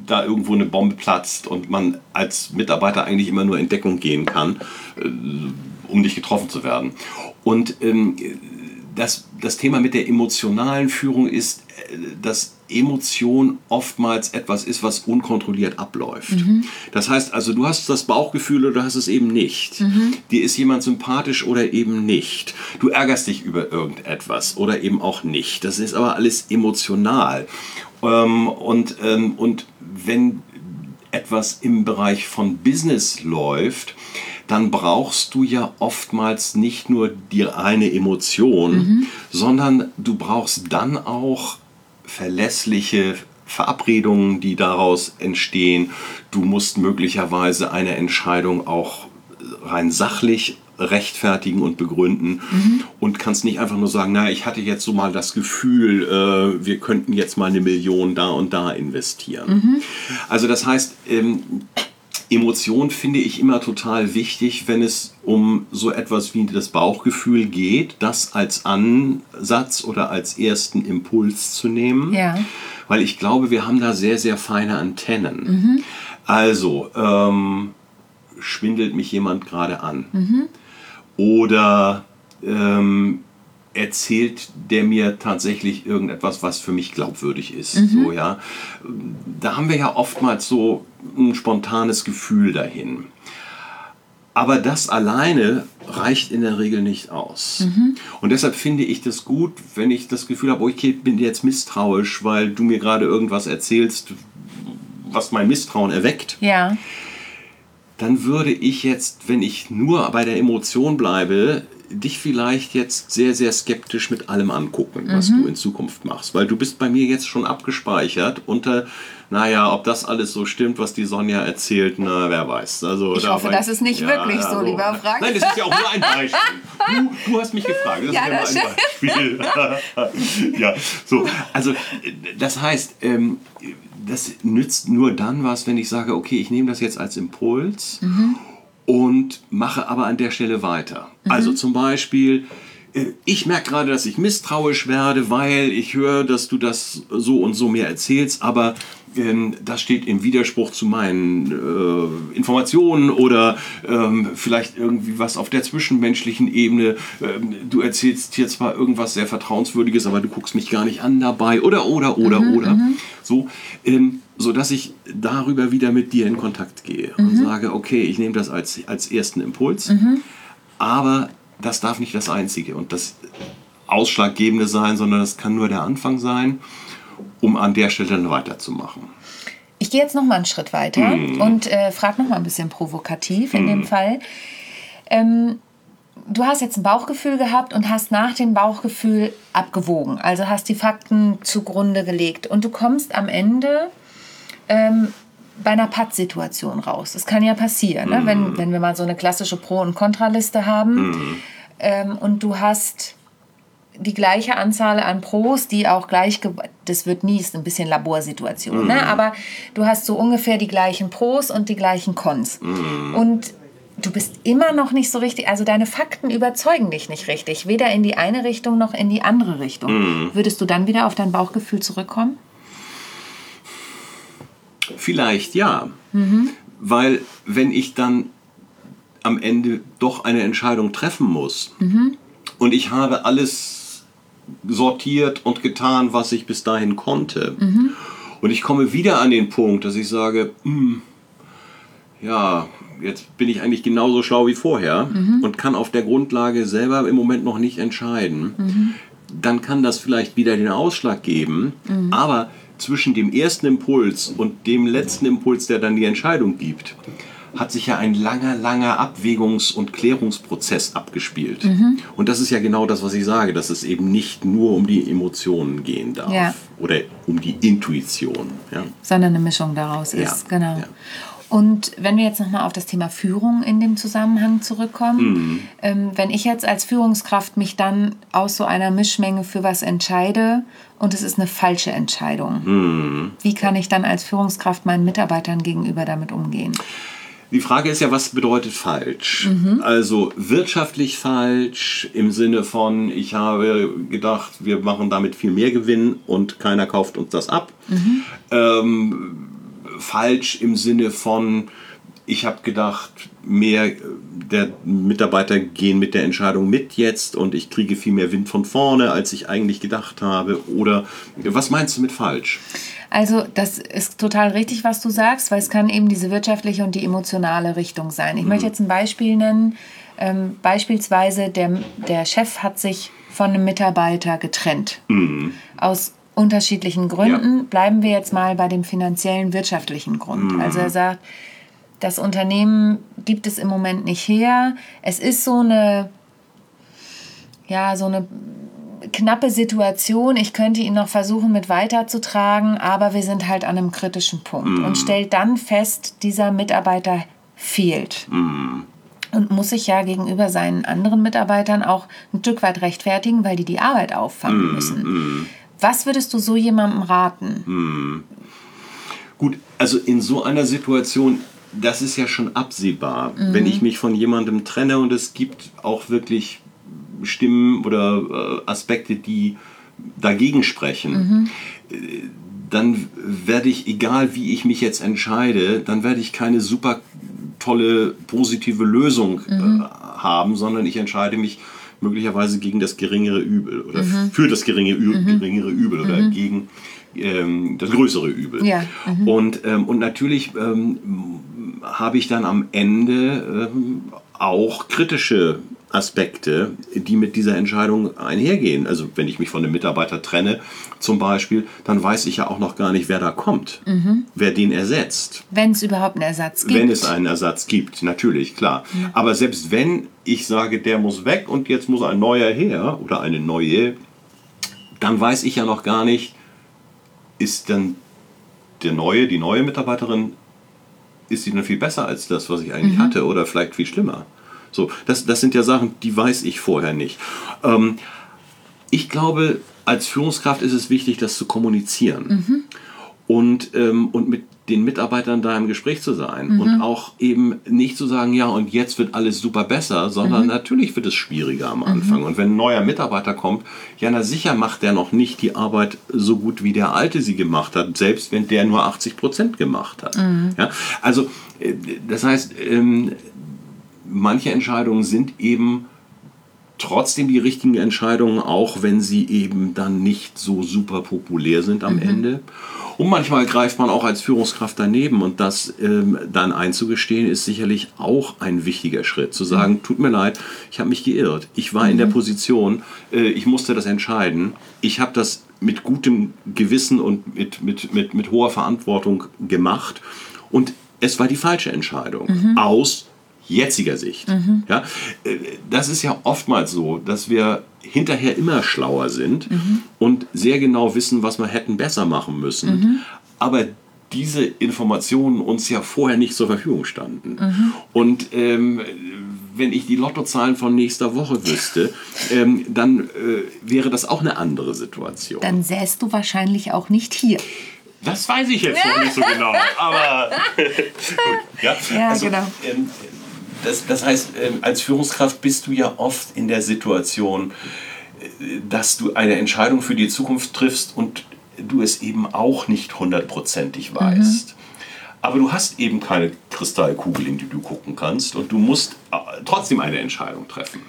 da irgendwo eine Bombe platzt und man als Mitarbeiter eigentlich immer nur in Deckung gehen kann, äh, um nicht getroffen zu werden. Und ähm, das, das Thema mit der emotionalen Führung ist, äh, dass Emotion oftmals etwas ist, was unkontrolliert abläuft. Mhm. Das heißt also, du hast das Bauchgefühl oder du hast es eben nicht. Mhm. Dir ist jemand sympathisch oder eben nicht. Du ärgerst dich über irgendetwas oder eben auch nicht. Das ist aber alles emotional. Ähm, und, ähm, und wenn etwas im Bereich von Business läuft, dann brauchst du ja oftmals nicht nur die eine Emotion, mhm. sondern du brauchst dann auch verlässliche Verabredungen, die daraus entstehen. Du musst möglicherweise eine Entscheidung auch rein sachlich rechtfertigen und begründen mhm. und kannst nicht einfach nur sagen, na, ich hatte jetzt so mal das Gefühl, äh, wir könnten jetzt mal eine Million da und da investieren. Mhm. Also das heißt, ähm, Emotion finde ich immer total wichtig, wenn es um so etwas wie das Bauchgefühl geht, das als Ansatz oder als ersten Impuls zu nehmen. Ja. Weil ich glaube, wir haben da sehr, sehr feine Antennen. Mhm. Also, ähm, schwindelt mich jemand gerade an? Mhm. Oder ähm, erzählt der mir tatsächlich irgendetwas, was für mich glaubwürdig ist. Mhm. So, ja. Da haben wir ja oftmals so ein spontanes Gefühl dahin. Aber das alleine reicht in der Regel nicht aus. Mhm. Und deshalb finde ich das gut, wenn ich das Gefühl habe, okay, ich bin jetzt misstrauisch, weil du mir gerade irgendwas erzählst, was mein Misstrauen erweckt. Ja. Dann würde ich jetzt, wenn ich nur bei der Emotion bleibe, dich vielleicht jetzt sehr, sehr skeptisch mit allem angucken, was mhm. du in Zukunft machst. Weil du bist bei mir jetzt schon abgespeichert unter, naja, ob das alles so stimmt, was die Sonja erzählt, na, wer weiß. Also, ich hoffe, das ist nicht ja, wirklich ja, so, so, lieber Frank. Nein, das ist ja auch nur ein Beispiel. Du, du hast mich gefragt, das ja, ist ja nur ein Beispiel. ja, so, also das heißt, ähm, das nützt nur dann was, wenn ich sage, okay, ich nehme das jetzt als Impuls mhm und mache aber an der Stelle weiter. Mhm. Also zum Beispiel, äh, ich merke gerade, dass ich misstrauisch werde, weil ich höre, dass du das so und so mir erzählst, aber das steht im Widerspruch zu meinen äh, Informationen oder ähm, vielleicht irgendwie was auf der zwischenmenschlichen Ebene. Ähm, du erzählst hier zwar irgendwas sehr Vertrauenswürdiges, aber du guckst mich gar nicht an dabei oder, oder, oder, mhm, oder. Mhm. So, ähm, so dass ich darüber wieder mit dir in Kontakt gehe mhm. und sage, okay, ich nehme das als, als ersten Impuls, mhm. aber das darf nicht das Einzige und das Ausschlaggebende sein, sondern das kann nur der Anfang sein, um an der Stelle dann weiterzumachen. Ich gehe jetzt noch mal einen Schritt weiter mhm. und äh, frage noch mal ein bisschen provokativ in dem mhm. Fall. Ähm, du hast jetzt ein Bauchgefühl gehabt und hast nach dem Bauchgefühl abgewogen, also hast die Fakten zugrunde gelegt und du kommst am Ende ähm, bei einer Pattsituation raus. Das kann ja passieren, ne? wenn, mhm. wenn wir mal so eine klassische Pro- und Kontraliste haben ähm, und du hast die gleiche Anzahl an Pros, die auch gleich, das wird nie, ist ein bisschen Laborsituation, ne? mhm. ne? aber du hast so ungefähr die gleichen Pros und die gleichen Cons. Mhm. Und du bist immer noch nicht so richtig, also deine Fakten überzeugen dich nicht richtig, weder in die eine Richtung noch in die andere Richtung. Mhm. Würdest du dann wieder auf dein Bauchgefühl zurückkommen? Vielleicht ja. Mhm. Weil wenn ich dann am Ende doch eine Entscheidung treffen muss mhm. und ich habe alles sortiert und getan, was ich bis dahin konnte mhm. und ich komme wieder an den Punkt, dass ich sage, hm, ja, jetzt bin ich eigentlich genauso schlau wie vorher und kann auf der Grundlage selber im Moment noch nicht entscheiden, dann kann das vielleicht wieder den Ausschlag geben. Aber zwischen dem ersten Impuls und dem letzten Impuls, der dann die Entscheidung gibt, hat sich ja ein langer, langer Abwägungs- und Klärungsprozess abgespielt. Und das ist ja genau das, was ich sage, dass es eben nicht nur um die Emotionen gehen darf Ja. oder um die Intuition. Ja. sondern eine Mischung daraus Ja, ist. Genau. Und wenn wir jetzt nochmal auf das Thema Führung in dem Zusammenhang zurückkommen, ähm, wenn ich jetzt als Führungskraft mich dann aus so einer Mischmenge für was entscheide und es ist eine falsche Entscheidung, wie kann ich dann als Führungskraft meinen Mitarbeitern gegenüber damit umgehen? Die Frage ist ja, was bedeutet falsch? Also wirtschaftlich falsch im Sinne von, ich habe gedacht, wir machen damit viel mehr Gewinn und keiner kauft uns das ab. Ähm, falsch im Sinne von, ich habe gedacht, mehr der Mitarbeiter gehen mit der Entscheidung mit jetzt und ich kriege viel mehr Wind von vorne, als ich eigentlich gedacht habe. Oder was meinst du mit falsch? Also das ist total richtig, was du sagst, weil es kann eben diese wirtschaftliche und die emotionale Richtung sein. Ich möchte jetzt ein Beispiel nennen. Ähm, beispielsweise der, der Chef hat sich von einem Mitarbeiter getrennt. Aus unterschiedlichen Gründen. Ja. Bleiben wir jetzt mal bei dem finanziellen, wirtschaftlichen Grund. Also er sagt, das Unternehmen gibt es im Moment nicht her. Es ist so eine, ja, so eine knappe Situation. Ich könnte ihn noch versuchen mit weiterzutragen, aber wir sind halt an einem kritischen Punkt und stellt dann fest, dieser Mitarbeiter fehlt. Und muss sich ja gegenüber seinen anderen Mitarbeitern auch ein Stück weit rechtfertigen, weil die die Arbeit auffangen müssen. Was würdest du so jemandem raten? Gut, also in so einer Situation, das ist ja schon absehbar. Wenn ich mich von jemandem trenne und es gibt auch wirklich Stimmen oder äh, Aspekte, die dagegen sprechen, äh, dann werde ich, egal wie ich mich jetzt entscheide, dann werde ich keine super tolle, positive Lösung äh, haben, sondern ich entscheide mich möglicherweise gegen das geringere Übel oder für das geringe Ü geringere Übel oder gegen ähm, das größere Übel. Ja, Und, ähm, und natürlich ähm, habe ich dann am Ende ähm, auch kritische Aspekte, die mit dieser Entscheidung einhergehen. Also wenn ich mich von einem Mitarbeiter trenne zum Beispiel, dann weiß ich ja auch noch gar nicht, wer da kommt, wer den ersetzt. Wenn es überhaupt einen Ersatz gibt. Wenn es einen Ersatz gibt, natürlich, klar. Aber selbst wenn ich sage, der muss weg und jetzt muss ein neuer her oder eine neue, dann weiß ich ja noch gar nicht, ist dann der neue, die neue Mitarbeiterin, ist die dann viel besser als das, was ich eigentlich hatte oder vielleicht viel schlimmer? So, das, das sind ja Sachen, die weiß ich vorher nicht. Ähm, ich glaube, als Führungskraft ist es wichtig, das zu kommunizieren und, ähm, und mit den Mitarbeitern da im Gespräch zu sein und auch eben nicht zu sagen, ja, und jetzt wird alles super besser, sondern natürlich wird es schwieriger am Anfang. Und wenn ein neuer Mitarbeiter kommt, ja, na sicher macht der noch nicht die Arbeit so gut, wie der alte sie gemacht hat, selbst wenn der nur 80 Prozent gemacht hat. Ja? Also, äh, das heißt, ähm, manche Entscheidungen sind eben trotzdem die richtigen Entscheidungen, auch wenn sie eben dann nicht so super populär sind am Ende. Und manchmal greift man auch als Führungskraft daneben und das ähm, dann einzugestehen, ist sicherlich auch ein wichtiger Schritt. Zu sagen, tut mir leid, ich habe mich geirrt. Ich war in der Position, äh, ich musste das entscheiden. Ich habe das mit gutem Gewissen und mit, mit, mit, mit hoher Verantwortung gemacht. Und es war die falsche Entscheidung. Aus jetziger Sicht. Ja, äh, das ist ja oftmals so, dass wir hinterher immer schlauer sind und sehr genau wissen, was wir hätten besser machen müssen. Aber diese Informationen uns ja vorher nicht zur Verfügung standen. Und ähm, wenn ich die Lottozahlen von nächster Woche wüsste, ähm, dann äh, wäre das auch eine andere Situation. Dann säst du wahrscheinlich auch nicht hier. Das weiß ich jetzt noch nicht so genau, aber gut, ja, Ja, genau. Ähm, das, das heißt, ähm, als Führungskraft bist du ja oft in der Situation, äh, dass du eine Entscheidung für die Zukunft triffst und du es eben auch nicht hundertprozentig weißt. Aber du hast eben keine Kristallkugel, in die du gucken kannst und du musst äh, trotzdem eine Entscheidung treffen.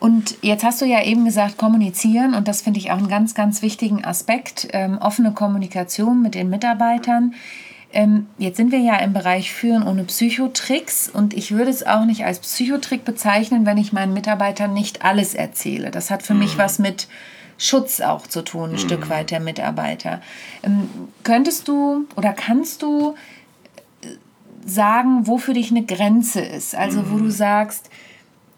Und jetzt hast du ja eben gesagt, kommunizieren und das finde ich auch einen ganz, ganz wichtigen Aspekt. Ähm, offene Kommunikation mit den Mitarbeitern. Ähm, jetzt sind wir ja im Bereich Führen ohne Psychotricks und ich würde es auch nicht als Psychotrick bezeichnen, wenn ich meinen Mitarbeitern nicht alles erzähle. Das hat für mich was mit Schutz auch zu tun, ein Stück weit der Mitarbeiter. Ähm, könntest du oder kannst du äh, sagen, wo für dich eine Grenze ist? Also wo du sagst,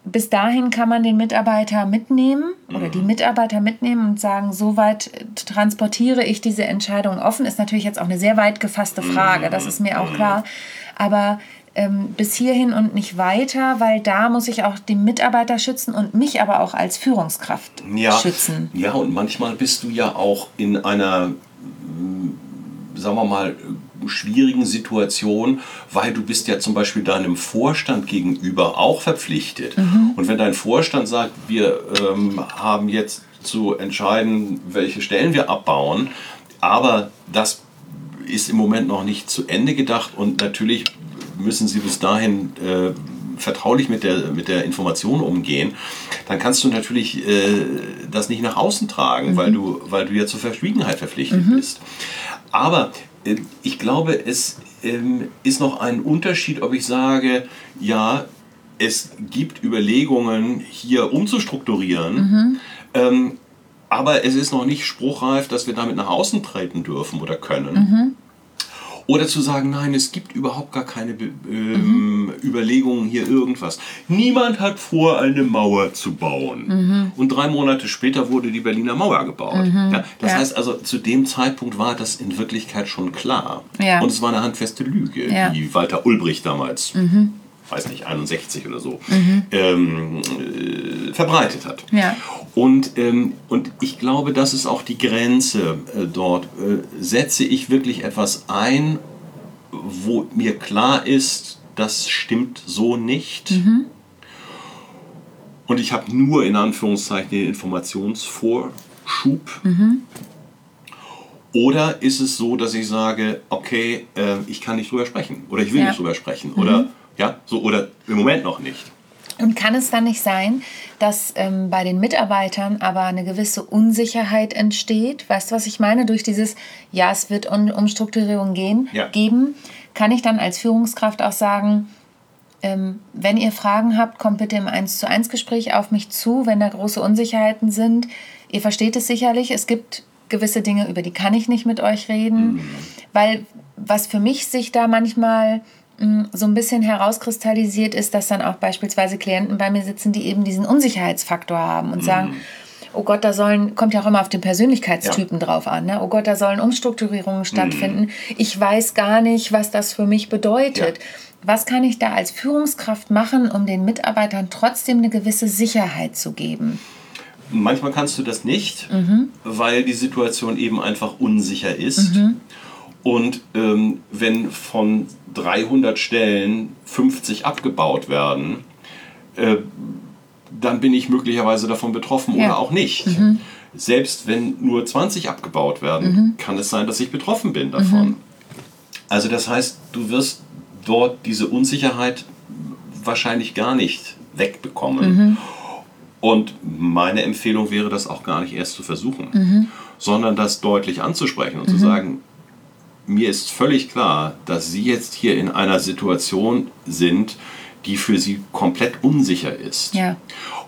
bis dahin kann man den Mitarbeiter mitnehmen oder die Mitarbeiter mitnehmen und sagen, soweit transportiere ich diese Entscheidung offen, ist natürlich jetzt auch eine sehr weit gefasste Frage, das ist mir auch klar. Aber ähm, bis hierhin und nicht weiter, weil da muss ich auch den Mitarbeiter schützen und mich aber auch als Führungskraft ja, schützen. Ja, und manchmal bist du ja auch in einer, sagen wir mal, schwierigen Situation, weil du bist ja zum Beispiel deinem Vorstand gegenüber auch verpflichtet. Und wenn dein Vorstand sagt, wir ähm, haben jetzt zu entscheiden, welche Stellen wir abbauen, aber das ist im Moment noch nicht zu Ende gedacht und natürlich müssen sie bis dahin äh, vertraulich mit der, mit der Information umgehen, dann kannst du natürlich äh, das nicht nach außen tragen, weil, du, weil du ja zur Verschwiegenheit verpflichtet bist. Aber ich glaube, es ähm, ist noch ein Unterschied, ob ich sage, ja, es gibt Überlegungen, hier umzustrukturieren, ähm, aber es ist noch nicht spruchreif, dass wir damit nach außen treten dürfen oder können. Oder zu sagen, nein, es gibt überhaupt gar keine ähm, Überlegungen hier irgendwas. Niemand hat vor, eine Mauer zu bauen. Und drei Monate später wurde die Berliner Mauer gebaut. Ja, das Ja. heißt also, zu dem Zeitpunkt war das in Wirklichkeit schon klar. Ja. Und es war eine handfeste Lüge, die Walter Ulbricht damals, weiß nicht, 61 oder so, ähm, äh, verbreitet hat. Ja. Und, ähm, und ich glaube, das ist auch die Grenze äh, dort. Äh, setze ich wirklich etwas ein, wo mir klar ist, das stimmt so nicht. Und ich habe nur in Anführungszeichen den Informationsvorschub. Oder ist es so, dass ich sage, okay, äh, ich kann nicht drüber sprechen oder ich will Ja. nicht drüber sprechen oder ja, so oder im Moment noch nicht. Und kann es dann nicht sein, dass ähm, bei den Mitarbeitern aber eine gewisse Unsicherheit entsteht? Weißt du, was ich meine? Durch dieses, ja, es wird um Umstrukturierung gehen, Ja. geben, kann ich dann als Führungskraft auch sagen, ähm, wenn ihr Fragen habt, kommt bitte im 1 zu 1 Gespräch auf mich zu, wenn da große Unsicherheiten sind. Ihr versteht es sicherlich, es gibt gewisse Dinge, über die kann ich nicht mit euch reden, weil was für mich sich da manchmal so ein bisschen herauskristallisiert ist, dass dann auch beispielsweise Klienten bei mir sitzen, die eben diesen Unsicherheitsfaktor haben und sagen, oh Gott, da sollen, kommt ja auch immer auf den Persönlichkeitstypen drauf an, ne? oh Gott, da sollen Umstrukturierungen stattfinden. Ich weiß gar nicht, was das für mich bedeutet. Ja. Was kann ich da als Führungskraft machen, um den Mitarbeitern trotzdem eine gewisse Sicherheit zu geben? Manchmal kannst du das nicht, weil die Situation eben einfach unsicher ist. Und ähm, wenn von 300 Stellen 50 abgebaut werden, äh, dann bin ich möglicherweise davon betroffen Ja. oder auch nicht. Selbst wenn nur 20 abgebaut werden, kann es sein, dass ich betroffen bin davon. Also das heißt, du wirst dort diese Unsicherheit wahrscheinlich gar nicht wegbekommen. Und meine Empfehlung wäre, das auch gar nicht erst zu versuchen, sondern das deutlich anzusprechen und zu sagen, mir ist völlig klar, dass Sie jetzt hier in einer Situation sind, die für Sie komplett unsicher ist. Ja.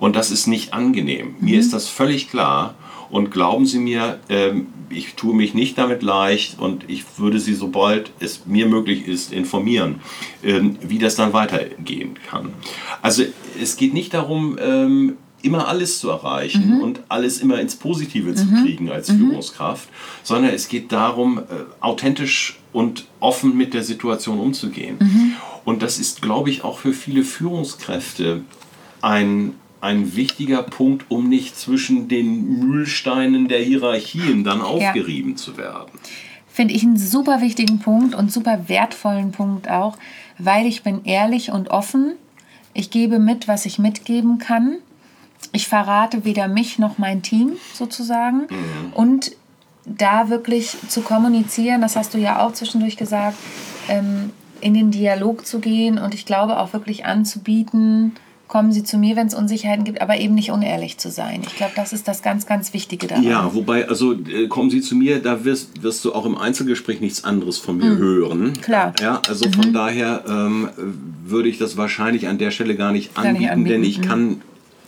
Und das ist nicht angenehm. Mir ist das völlig klar. Und glauben Sie mir, ähm, ich tue mich nicht damit leicht und ich würde Sie, sobald es mir möglich ist, informieren, ähm, wie das dann weitergehen kann. Also es geht nicht darum, ähm, immer alles zu erreichen und alles immer ins Positive zu kriegen als Führungskraft, sondern es geht darum, äh, authentisch und offen mit der Situation umzugehen. Und das ist, glaube ich, auch für viele Führungskräfte ein, ein wichtiger Punkt, um nicht zwischen den Mühlsteinen der Hierarchien dann aufgerieben zu werden. Finde ich einen super wichtigen Punkt und super wertvollen Punkt auch, weil ich bin ehrlich und offen. Ich gebe mit, was ich mitgeben kann. Ich verrate weder mich noch mein Team sozusagen. Und da wirklich zu kommunizieren, das hast du ja auch zwischendurch gesagt, ähm, in den Dialog zu gehen und ich glaube auch wirklich anzubieten, kommen Sie zu mir, wenn es Unsicherheiten gibt, aber eben nicht unehrlich zu sein. Ich glaube, das ist das ganz, ganz Wichtige daran. Ja, wobei, also äh, kommen Sie zu mir, da wirst, wirst du auch im Einzelgespräch nichts anderes von mir hören. Mhm. Klar. Ja, also von daher ähm, würde ich das wahrscheinlich an der Stelle gar nicht Gar nicht anbieten, anbieten, denn ich mhm. kann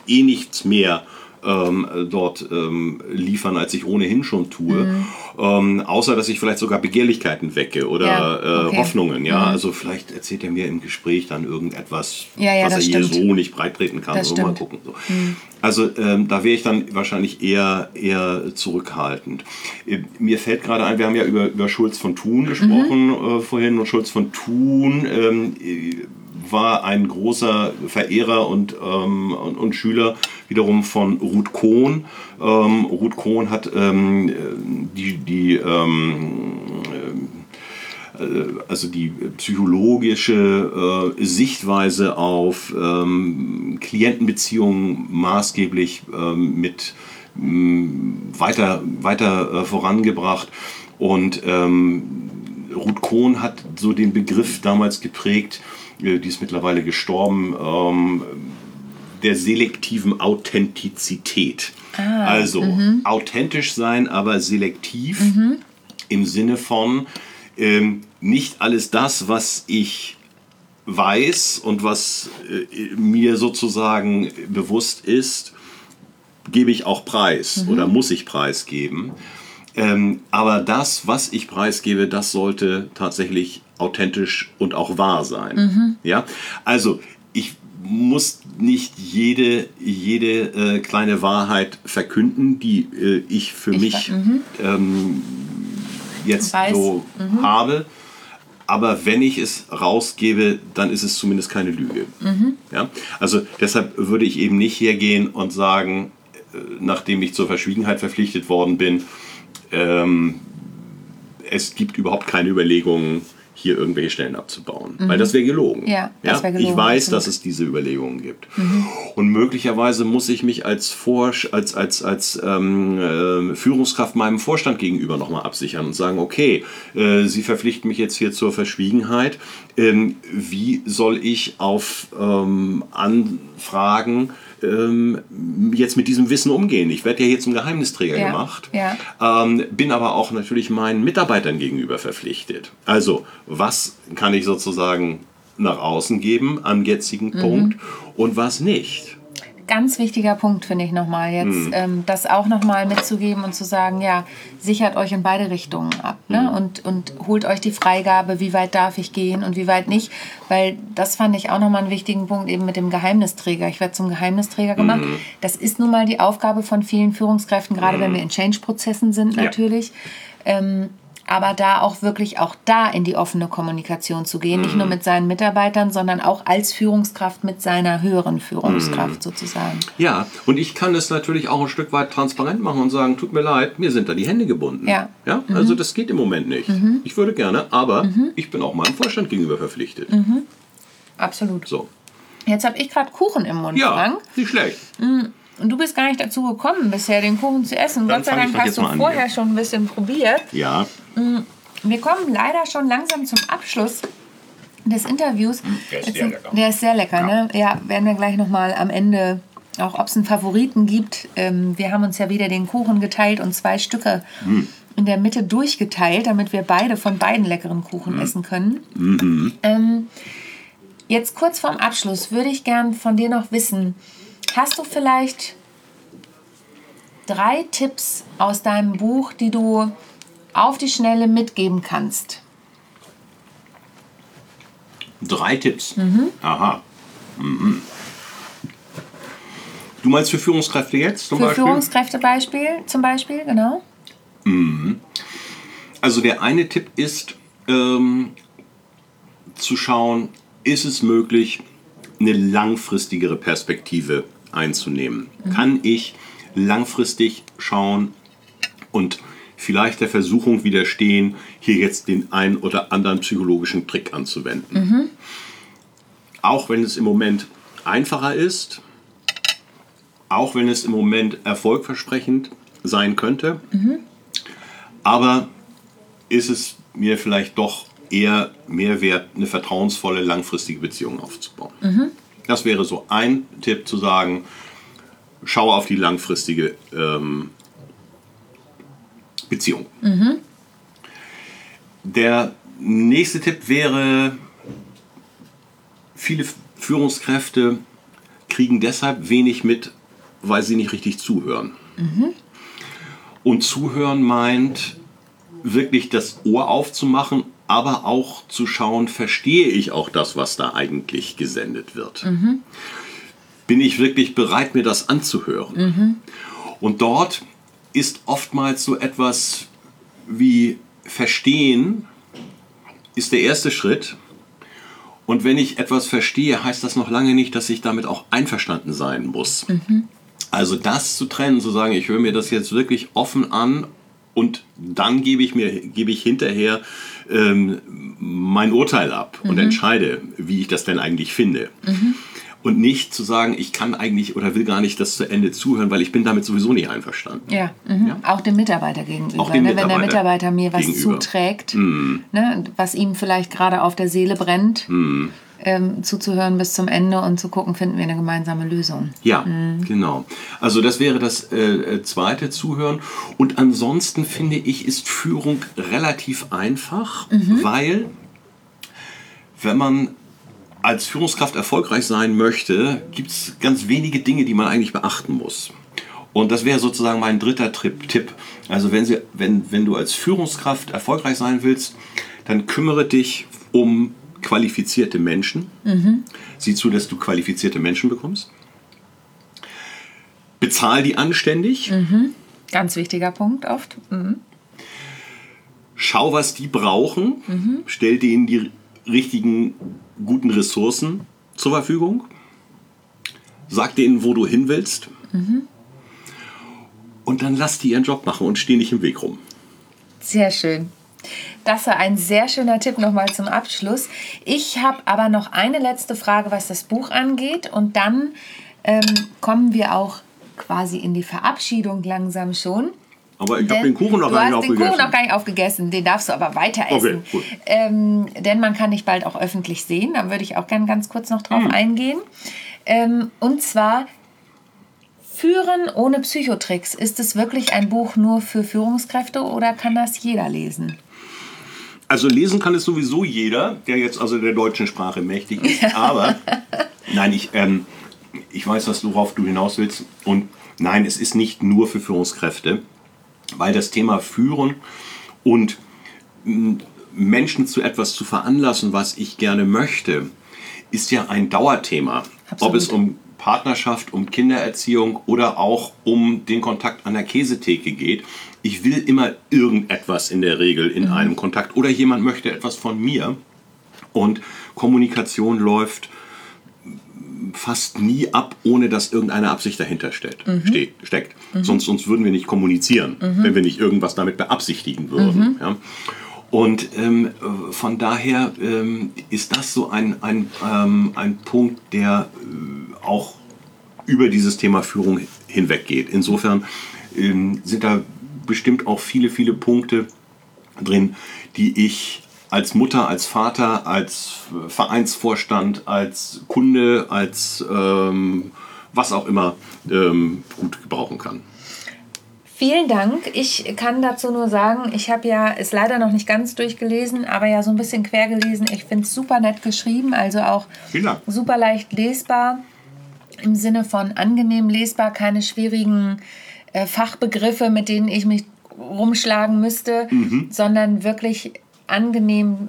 eh nichts mehr ähm, dort ähm, liefern, als ich ohnehin schon tue. Mhm. Ähm, außer, dass ich vielleicht sogar Begehrlichkeiten wecke oder Ja, äh, okay. Hoffnungen. Ja, also vielleicht erzählt er mir im Gespräch dann irgendetwas, Ja, ja, was er hier so nicht breittreten kann. Das So, mal gucken. So. Also ähm, da wäre ich dann wahrscheinlich eher, eher zurückhaltend. Äh, mir fällt gerade ein, wir haben ja über, über Schulz von Thun gesprochen äh, vorhin und Schulz von Thun ähm, äh, war ein großer Verehrer und, ähm, und, und Schüler wiederum von Ruth Kohn. Ähm, Ruth Kohn hat ähm, äh, die, die ähm, also die psychologische äh, Sichtweise auf ähm, Klientenbeziehungen maßgeblich ähm, mit ähm, weiter, weiter äh, vorangebracht. Und Ruth Kohn hat so den Begriff damals geprägt, äh, die ist mittlerweile gestorben, ähm, der selektiven Authentizität. also authentisch sein, aber selektiv im Sinne von ähm, nicht alles das, was ich weiß und was äh, mir sozusagen bewusst ist, gebe ich auch preis oder muss ich preisgeben. Ähm, aber das, was ich preisgebe, das sollte tatsächlich authentisch und auch wahr sein. Ja? Also ich muss nicht jede, jede äh, kleine Wahrheit verkünden, die äh, ich für Ich mich mhm. ähm, jetzt Weiß. so habe. Aber wenn ich es rausgebe, dann ist es zumindest keine Lüge. Ja? Also deshalb würde ich eben nicht hergehen und sagen, äh, nachdem ich zur Verschwiegenheit verpflichtet worden bin, ähm, es gibt überhaupt keine Überlegungen, hier irgendwelche Stellen abzubauen. Weil das wäre gelogen. Mhm. Ja, das wär gelogen, Ich weiß, dass es diese Überlegungen gibt. Und möglicherweise muss ich mich als, Vor als, als, als ähm, äh, Führungskraft meinem Vorstand gegenüber nochmal absichern und sagen, okay, äh, Sie verpflichten mich jetzt hier zur Verschwiegenheit. Ähm, wie soll ich auf ähm, Anfragen ähm, jetzt mit diesem Wissen umgehen? Ich werde ja hier zum Geheimnisträger Ja, gemacht. ja. Ähm, bin aber auch natürlich meinen Mitarbeitern gegenüber verpflichtet. Also, was kann ich sozusagen nach außen geben am jetzigen Mhm. Punkt und was nicht? Ganz wichtiger Punkt, finde ich nochmal jetzt, Mhm. ähm, das auch nochmal mitzugeben und zu sagen, ja, sichert euch in beide Richtungen ab ne? Mhm. und, und holt euch die Freigabe, wie weit darf ich gehen und wie weit nicht, weil das fand ich auch nochmal einen wichtigen Punkt eben mit dem Geheimnisträger. Ich werde zum Geheimnisträger gemacht. Mhm. Das ist nun mal die Aufgabe von vielen Führungskräften, gerade wenn wir in Change-Prozessen sind Ja. natürlich. Ähm, aber da auch wirklich auch da in die offene Kommunikation zu gehen, nicht Mhm. nur mit seinen Mitarbeitern, sondern auch als Führungskraft mit seiner höheren Mhm. Führungskraft sozusagen. Ja, und ich kann es natürlich auch ein Stück weit transparent machen und sagen, tut mir leid, mir sind da die Hände gebunden. Ja. ja? Also das geht im Moment nicht. Ich würde gerne, aber ich bin auch meinem Vorstand gegenüber verpflichtet. Absolut. So. Jetzt habe ich gerade Kuchen im Mund, Ja, Frank. nicht schlecht. Und du bist gar nicht dazu gekommen, bisher den Kuchen zu essen. Dann Gott sei Dank hast du vorher hier. schon ein bisschen probiert. Ja, Wir kommen leider schon langsam zum Abschluss des Interviews. der ist sehr lecker. Der ist sehr lecker, ne? Ja, werden wir gleich nochmal am Ende, auch ob es einen Favoriten gibt. Ähm, wir haben uns ja wieder den Kuchen geteilt und zwei Stücke Hm. in der Mitte durchgeteilt, damit wir beide von beiden leckeren Kuchen Hm. essen können. Mhm. Ähm, jetzt kurz vorm Abschluss würde ich gern von dir noch wissen, hast du vielleicht drei Tipps aus deinem Buch, die du auf die Schnelle mitgeben kannst? drei Tipps. Aha. Mhm. Du meinst für Führungskräfte jetzt zum Für Beispiel? Führungskräftebeispiel zum Beispiel, genau. Also der eine Tipp ist ähm, zu schauen, ist es möglich, eine langfristigere Perspektive einzunehmen? Kann ich langfristig schauen und vielleicht der Versuchung widerstehen, hier jetzt den einen oder anderen psychologischen Trick anzuwenden? Auch wenn es im Moment einfacher ist, auch wenn es im Moment erfolgversprechend sein könnte, aber ist es mir vielleicht doch eher mehr wert, eine vertrauensvolle, langfristige Beziehung aufzubauen. Das wäre so ein Tipp zu sagen, schaue auf die langfristige ähm, Beziehung. Der nächste Tipp wäre, viele Führungskräfte kriegen deshalb wenig mit, weil sie nicht richtig zuhören. Und zuhören meint wirklich das Ohr aufzumachen, aber auch zu schauen, verstehe ich auch das, was da eigentlich gesendet wird. Bin ich wirklich bereit, mir das anzuhören? Und dort ist oftmals so etwas wie Verstehen ist der erste Schritt. Und wenn ich etwas verstehe, heißt das noch lange nicht, dass ich damit auch einverstanden sein muss. Also das zu trennen, zu sagen, ich höre mir das jetzt wirklich offen an und dann gebe ich mir gebe ich hinterher ähm, mein Urteil ab und entscheide, wie ich das denn eigentlich finde. Und nicht zu sagen, ich kann eigentlich oder will gar nicht das zu Ende zuhören, weil ich bin damit sowieso nicht einverstanden. Ja, mhm. auch dem Mitarbeiter gegenüber. Auch dem ne? Wenn der Mitarbeiter Mitarbeiter mir was gegenüber. Mhm. zuträgt, ne? was ihm vielleicht gerade auf der Seele brennt, Mhm. ähm, zuzuhören bis zum Ende und zu gucken, finden wir eine gemeinsame Lösung. Ja, genau. Also das wäre das äh, äh, zweite Zuhören. Und ansonsten finde ich, ist Führung relativ einfach, weil wenn man als Führungskraft erfolgreich sein möchte, gibt es ganz wenige Dinge, die man eigentlich beachten muss. Und das wäre sozusagen mein dritter Tipp. Also wenn, Sie, wenn, wenn du als Führungskraft erfolgreich sein willst, dann kümmere dich um qualifizierte Menschen. Sieh zu, dass du qualifizierte Menschen bekommst. Bezahl die anständig. Ganz wichtiger Punkt oft. Mhm. Schau, was die brauchen. Stell denen die richtigen, guten Ressourcen zur Verfügung. Sag denen, wo du hin willst. Und dann lass die ihren Job machen und steh nicht im Weg rum. Sehr schön. Das war ein sehr schöner Tipp nochmal zum Abschluss. Ich habe aber noch eine letzte Frage, was das Buch angeht. Und dann ähm, kommen wir auch quasi in die Verabschiedung langsam schon. Aber ich habe Denn den Kuchen noch du gar hast nicht den Kuchen aufgegessen. noch gar nicht aufgegessen, den darfst du aber weiter essen. Okay. Ähm, denn man kann dich bald auch öffentlich sehen, da würde ich auch gerne ganz kurz noch Hm. drauf eingehen. Ähm, und zwar Führen ohne Psychotricks. Ist es wirklich ein Buch nur für Führungskräfte oder kann das jeder lesen? Also lesen kann es sowieso jeder, der jetzt also der deutschen Sprache mächtig ist. Aber nein, ich, ähm, ich weiß, was worauf du hinaus willst. Und nein, es ist nicht nur für Führungskräfte, weil das Thema Führen und Menschen zu etwas zu veranlassen, was ich gerne möchte, ist ja ein Dauerthema. Absolut. Ob es um Partnerschaft, um Kindererziehung oder auch um den Kontakt an der Käsetheke geht. Ich will immer irgendetwas in der Regel in einem Kontakt oder jemand möchte etwas von mir. Und Kommunikation läuft fast nie ab, ohne dass irgendeine Absicht dahinter steht, steht, steckt. Sonst, sonst würden wir nicht kommunizieren, wenn wir nicht irgendwas damit beabsichtigen würden. Ja? Und ähm, äh, von daher ähm, ist das so ein, ein, ähm, ein Punkt, der äh, auch über dieses Thema Führung hinweggeht. Insofern ähm, sind da bestimmt auch viele, viele Punkte drin, die ich als Mutter, als Vater, als Vereinsvorstand, als Kunde, als ähm, was auch immer ähm, gut gebrauchen kann. Vielen Dank. Ich kann dazu nur sagen, ich habe ja es leider noch nicht ganz durchgelesen, aber ja so ein bisschen quer gelesen. Ich finde es super nett geschrieben, also auch super leicht lesbar im Sinne von angenehm lesbar, keine schwierigen äh, Fachbegriffe, mit denen ich mich rumschlagen müsste, Mhm. sondern wirklich angenehm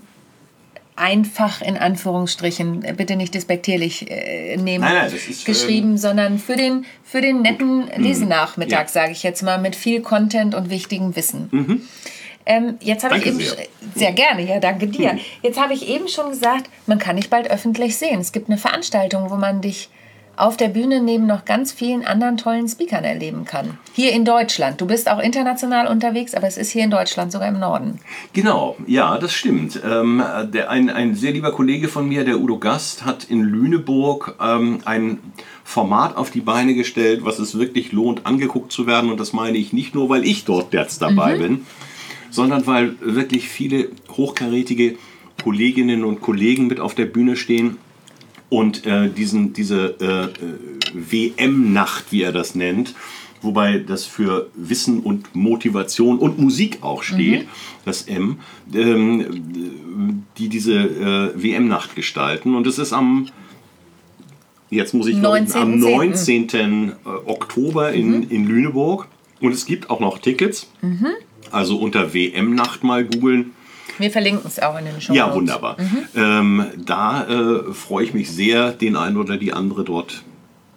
einfach in Anführungsstrichen, äh, bitte nicht despektierlich äh, nehmen, Nein, nein, ist, geschrieben, ähm, sondern für den, für den netten Lesenachmittag, Ja. sage ich jetzt mal, mit viel Content und wichtigem Wissen. Ähm, jetzt habe ich eben sehr. sehr gerne, ja, danke dir. Jetzt habe ich eben schon gesagt, man kann dich bald öffentlich sehen. Es gibt eine Veranstaltung, wo man dich auf der Bühne neben noch ganz vielen anderen tollen Speakern erleben kann. Hier in Deutschland. Du bist auch international unterwegs, aber es ist hier in Deutschland, sogar im Norden. Genau, ja, das stimmt. Ähm, der, ein, ein sehr lieber Kollege von mir, der Udo Gast, hat in Lüneburg ähm, ein Format auf die Beine gestellt, was es wirklich lohnt, angeguckt zu werden. Und das meine ich nicht nur, weil ich dort jetzt dabei bin, sondern weil wirklich viele hochkarätige Kolleginnen und Kollegen mit auf der Bühne stehen, Und äh, diesen, diese äh, WM-Nacht, wie er das nennt, wobei das für Wissen und Motivation und Musik auch steht, mhm. das M, ähm, die diese äh, WM-Nacht gestalten. Und es ist am, jetzt muss ich 19. am 19. Oktober in, mhm. in Lüneburg. Und es gibt auch noch Tickets. Mhm. Also unter WM-Nacht mal googeln. Wir verlinken es auch in den Show. Ja, wunderbar. Mhm. Ähm, da äh, freue ich mich sehr, den einen oder die andere dort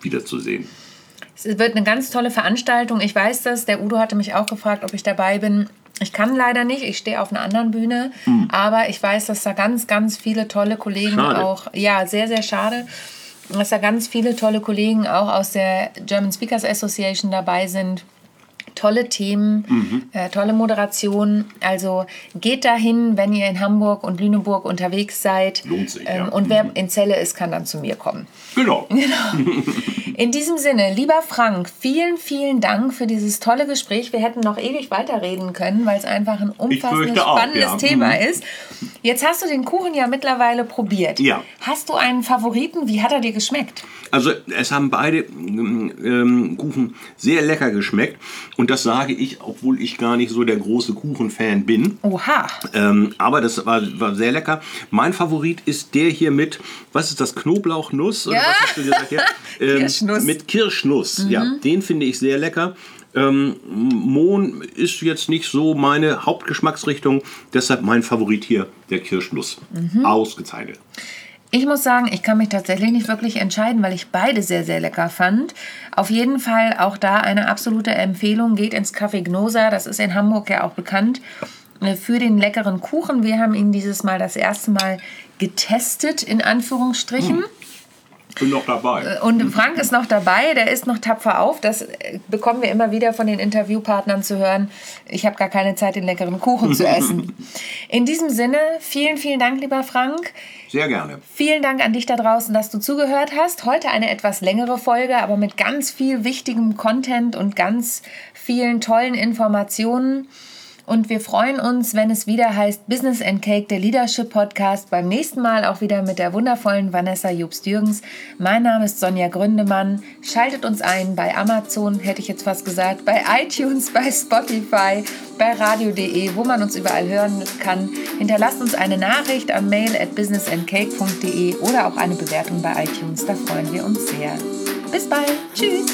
wiederzusehen. Es wird eine ganz tolle Veranstaltung. Ich weiß das. Der Udo hatte mich auch gefragt, ob ich dabei bin. Ich kann leider nicht. Ich stehe auf einer anderen Bühne. Mhm. Aber ich weiß, dass da ganz, ganz viele tolle Kollegen schade. auch. Ja, sehr, sehr schade. Dass da ganz viele tolle Kollegen auch aus der German Speakers Association dabei sind tolle Themen, mhm. äh, tolle Moderation. Also geht dahin, wenn ihr in Hamburg und Lüneburg unterwegs seid. Lohnt sich, ähm, ja. Und wer mhm. in Celle ist, kann dann zu mir kommen. Genau. genau. In diesem Sinne, lieber Frank, vielen, vielen Dank für dieses tolle Gespräch. Wir hätten noch ewig weiterreden können, weil es einfach ein umfassendes, spannendes auch, ja. Thema mhm. ist. Jetzt hast du den Kuchen ja mittlerweile probiert. Ja. Hast du einen Favoriten? Wie hat er dir geschmeckt? Also es haben beide ähm, Kuchen sehr lecker geschmeckt. Und das sage ich, obwohl ich gar nicht so der große Kuchenfan bin. Oha. Ähm, aber das war, war sehr lecker. Mein Favorit ist der hier mit, was ist das, Knoblauchnuss? Ja. Was hast du gesagt hier? Ähm, Kirschnuss. Mit Kirschnuss, mhm. ja. Den finde ich sehr lecker. Ähm, Mohn ist jetzt nicht so meine Hauptgeschmacksrichtung, deshalb mein Favorit hier, der Kirschnuss. Mhm. Ausgezeichnet. Ich muss sagen, ich kann mich tatsächlich nicht wirklich entscheiden, weil ich beide sehr, sehr lecker fand. Auf jeden Fall auch da eine absolute Empfehlung. Geht ins Café Gnosa, das ist in Hamburg ja auch bekannt, äh, für den leckeren Kuchen. Wir haben ihn dieses Mal das erste Mal getestet, in Anführungsstrichen. Hm. Bin noch dabei. Äh, und Frank ist noch dabei, der ist noch tapfer auf. Das äh, bekommen wir immer wieder von den Interviewpartnern zu hören. Ich habe gar keine Zeit, den leckeren Kuchen zu essen. In diesem Sinne, vielen, vielen Dank, lieber Frank. Sehr gerne. Vielen Dank an dich da draußen, dass du zugehört hast. Heute eine etwas längere Folge, aber mit ganz viel wichtigem Content und ganz vielen tollen Informationen. Und wir freuen uns, wenn es wieder heißt Business and Cake, der Leadership Podcast. Beim nächsten Mal auch wieder mit der wundervollen Vanessa Jobst-Jürgens. Mein Name ist Sonja Gründemann. Schaltet uns ein bei Amazon, hätte ich jetzt fast gesagt, bei iTunes, bei Spotify, bei radio.de, wo man uns überall hören kann. Hinterlasst uns eine Nachricht an mail at businessandcake.de oder auch eine Bewertung bei iTunes. Da freuen wir uns sehr. Bis bald. Tschüss.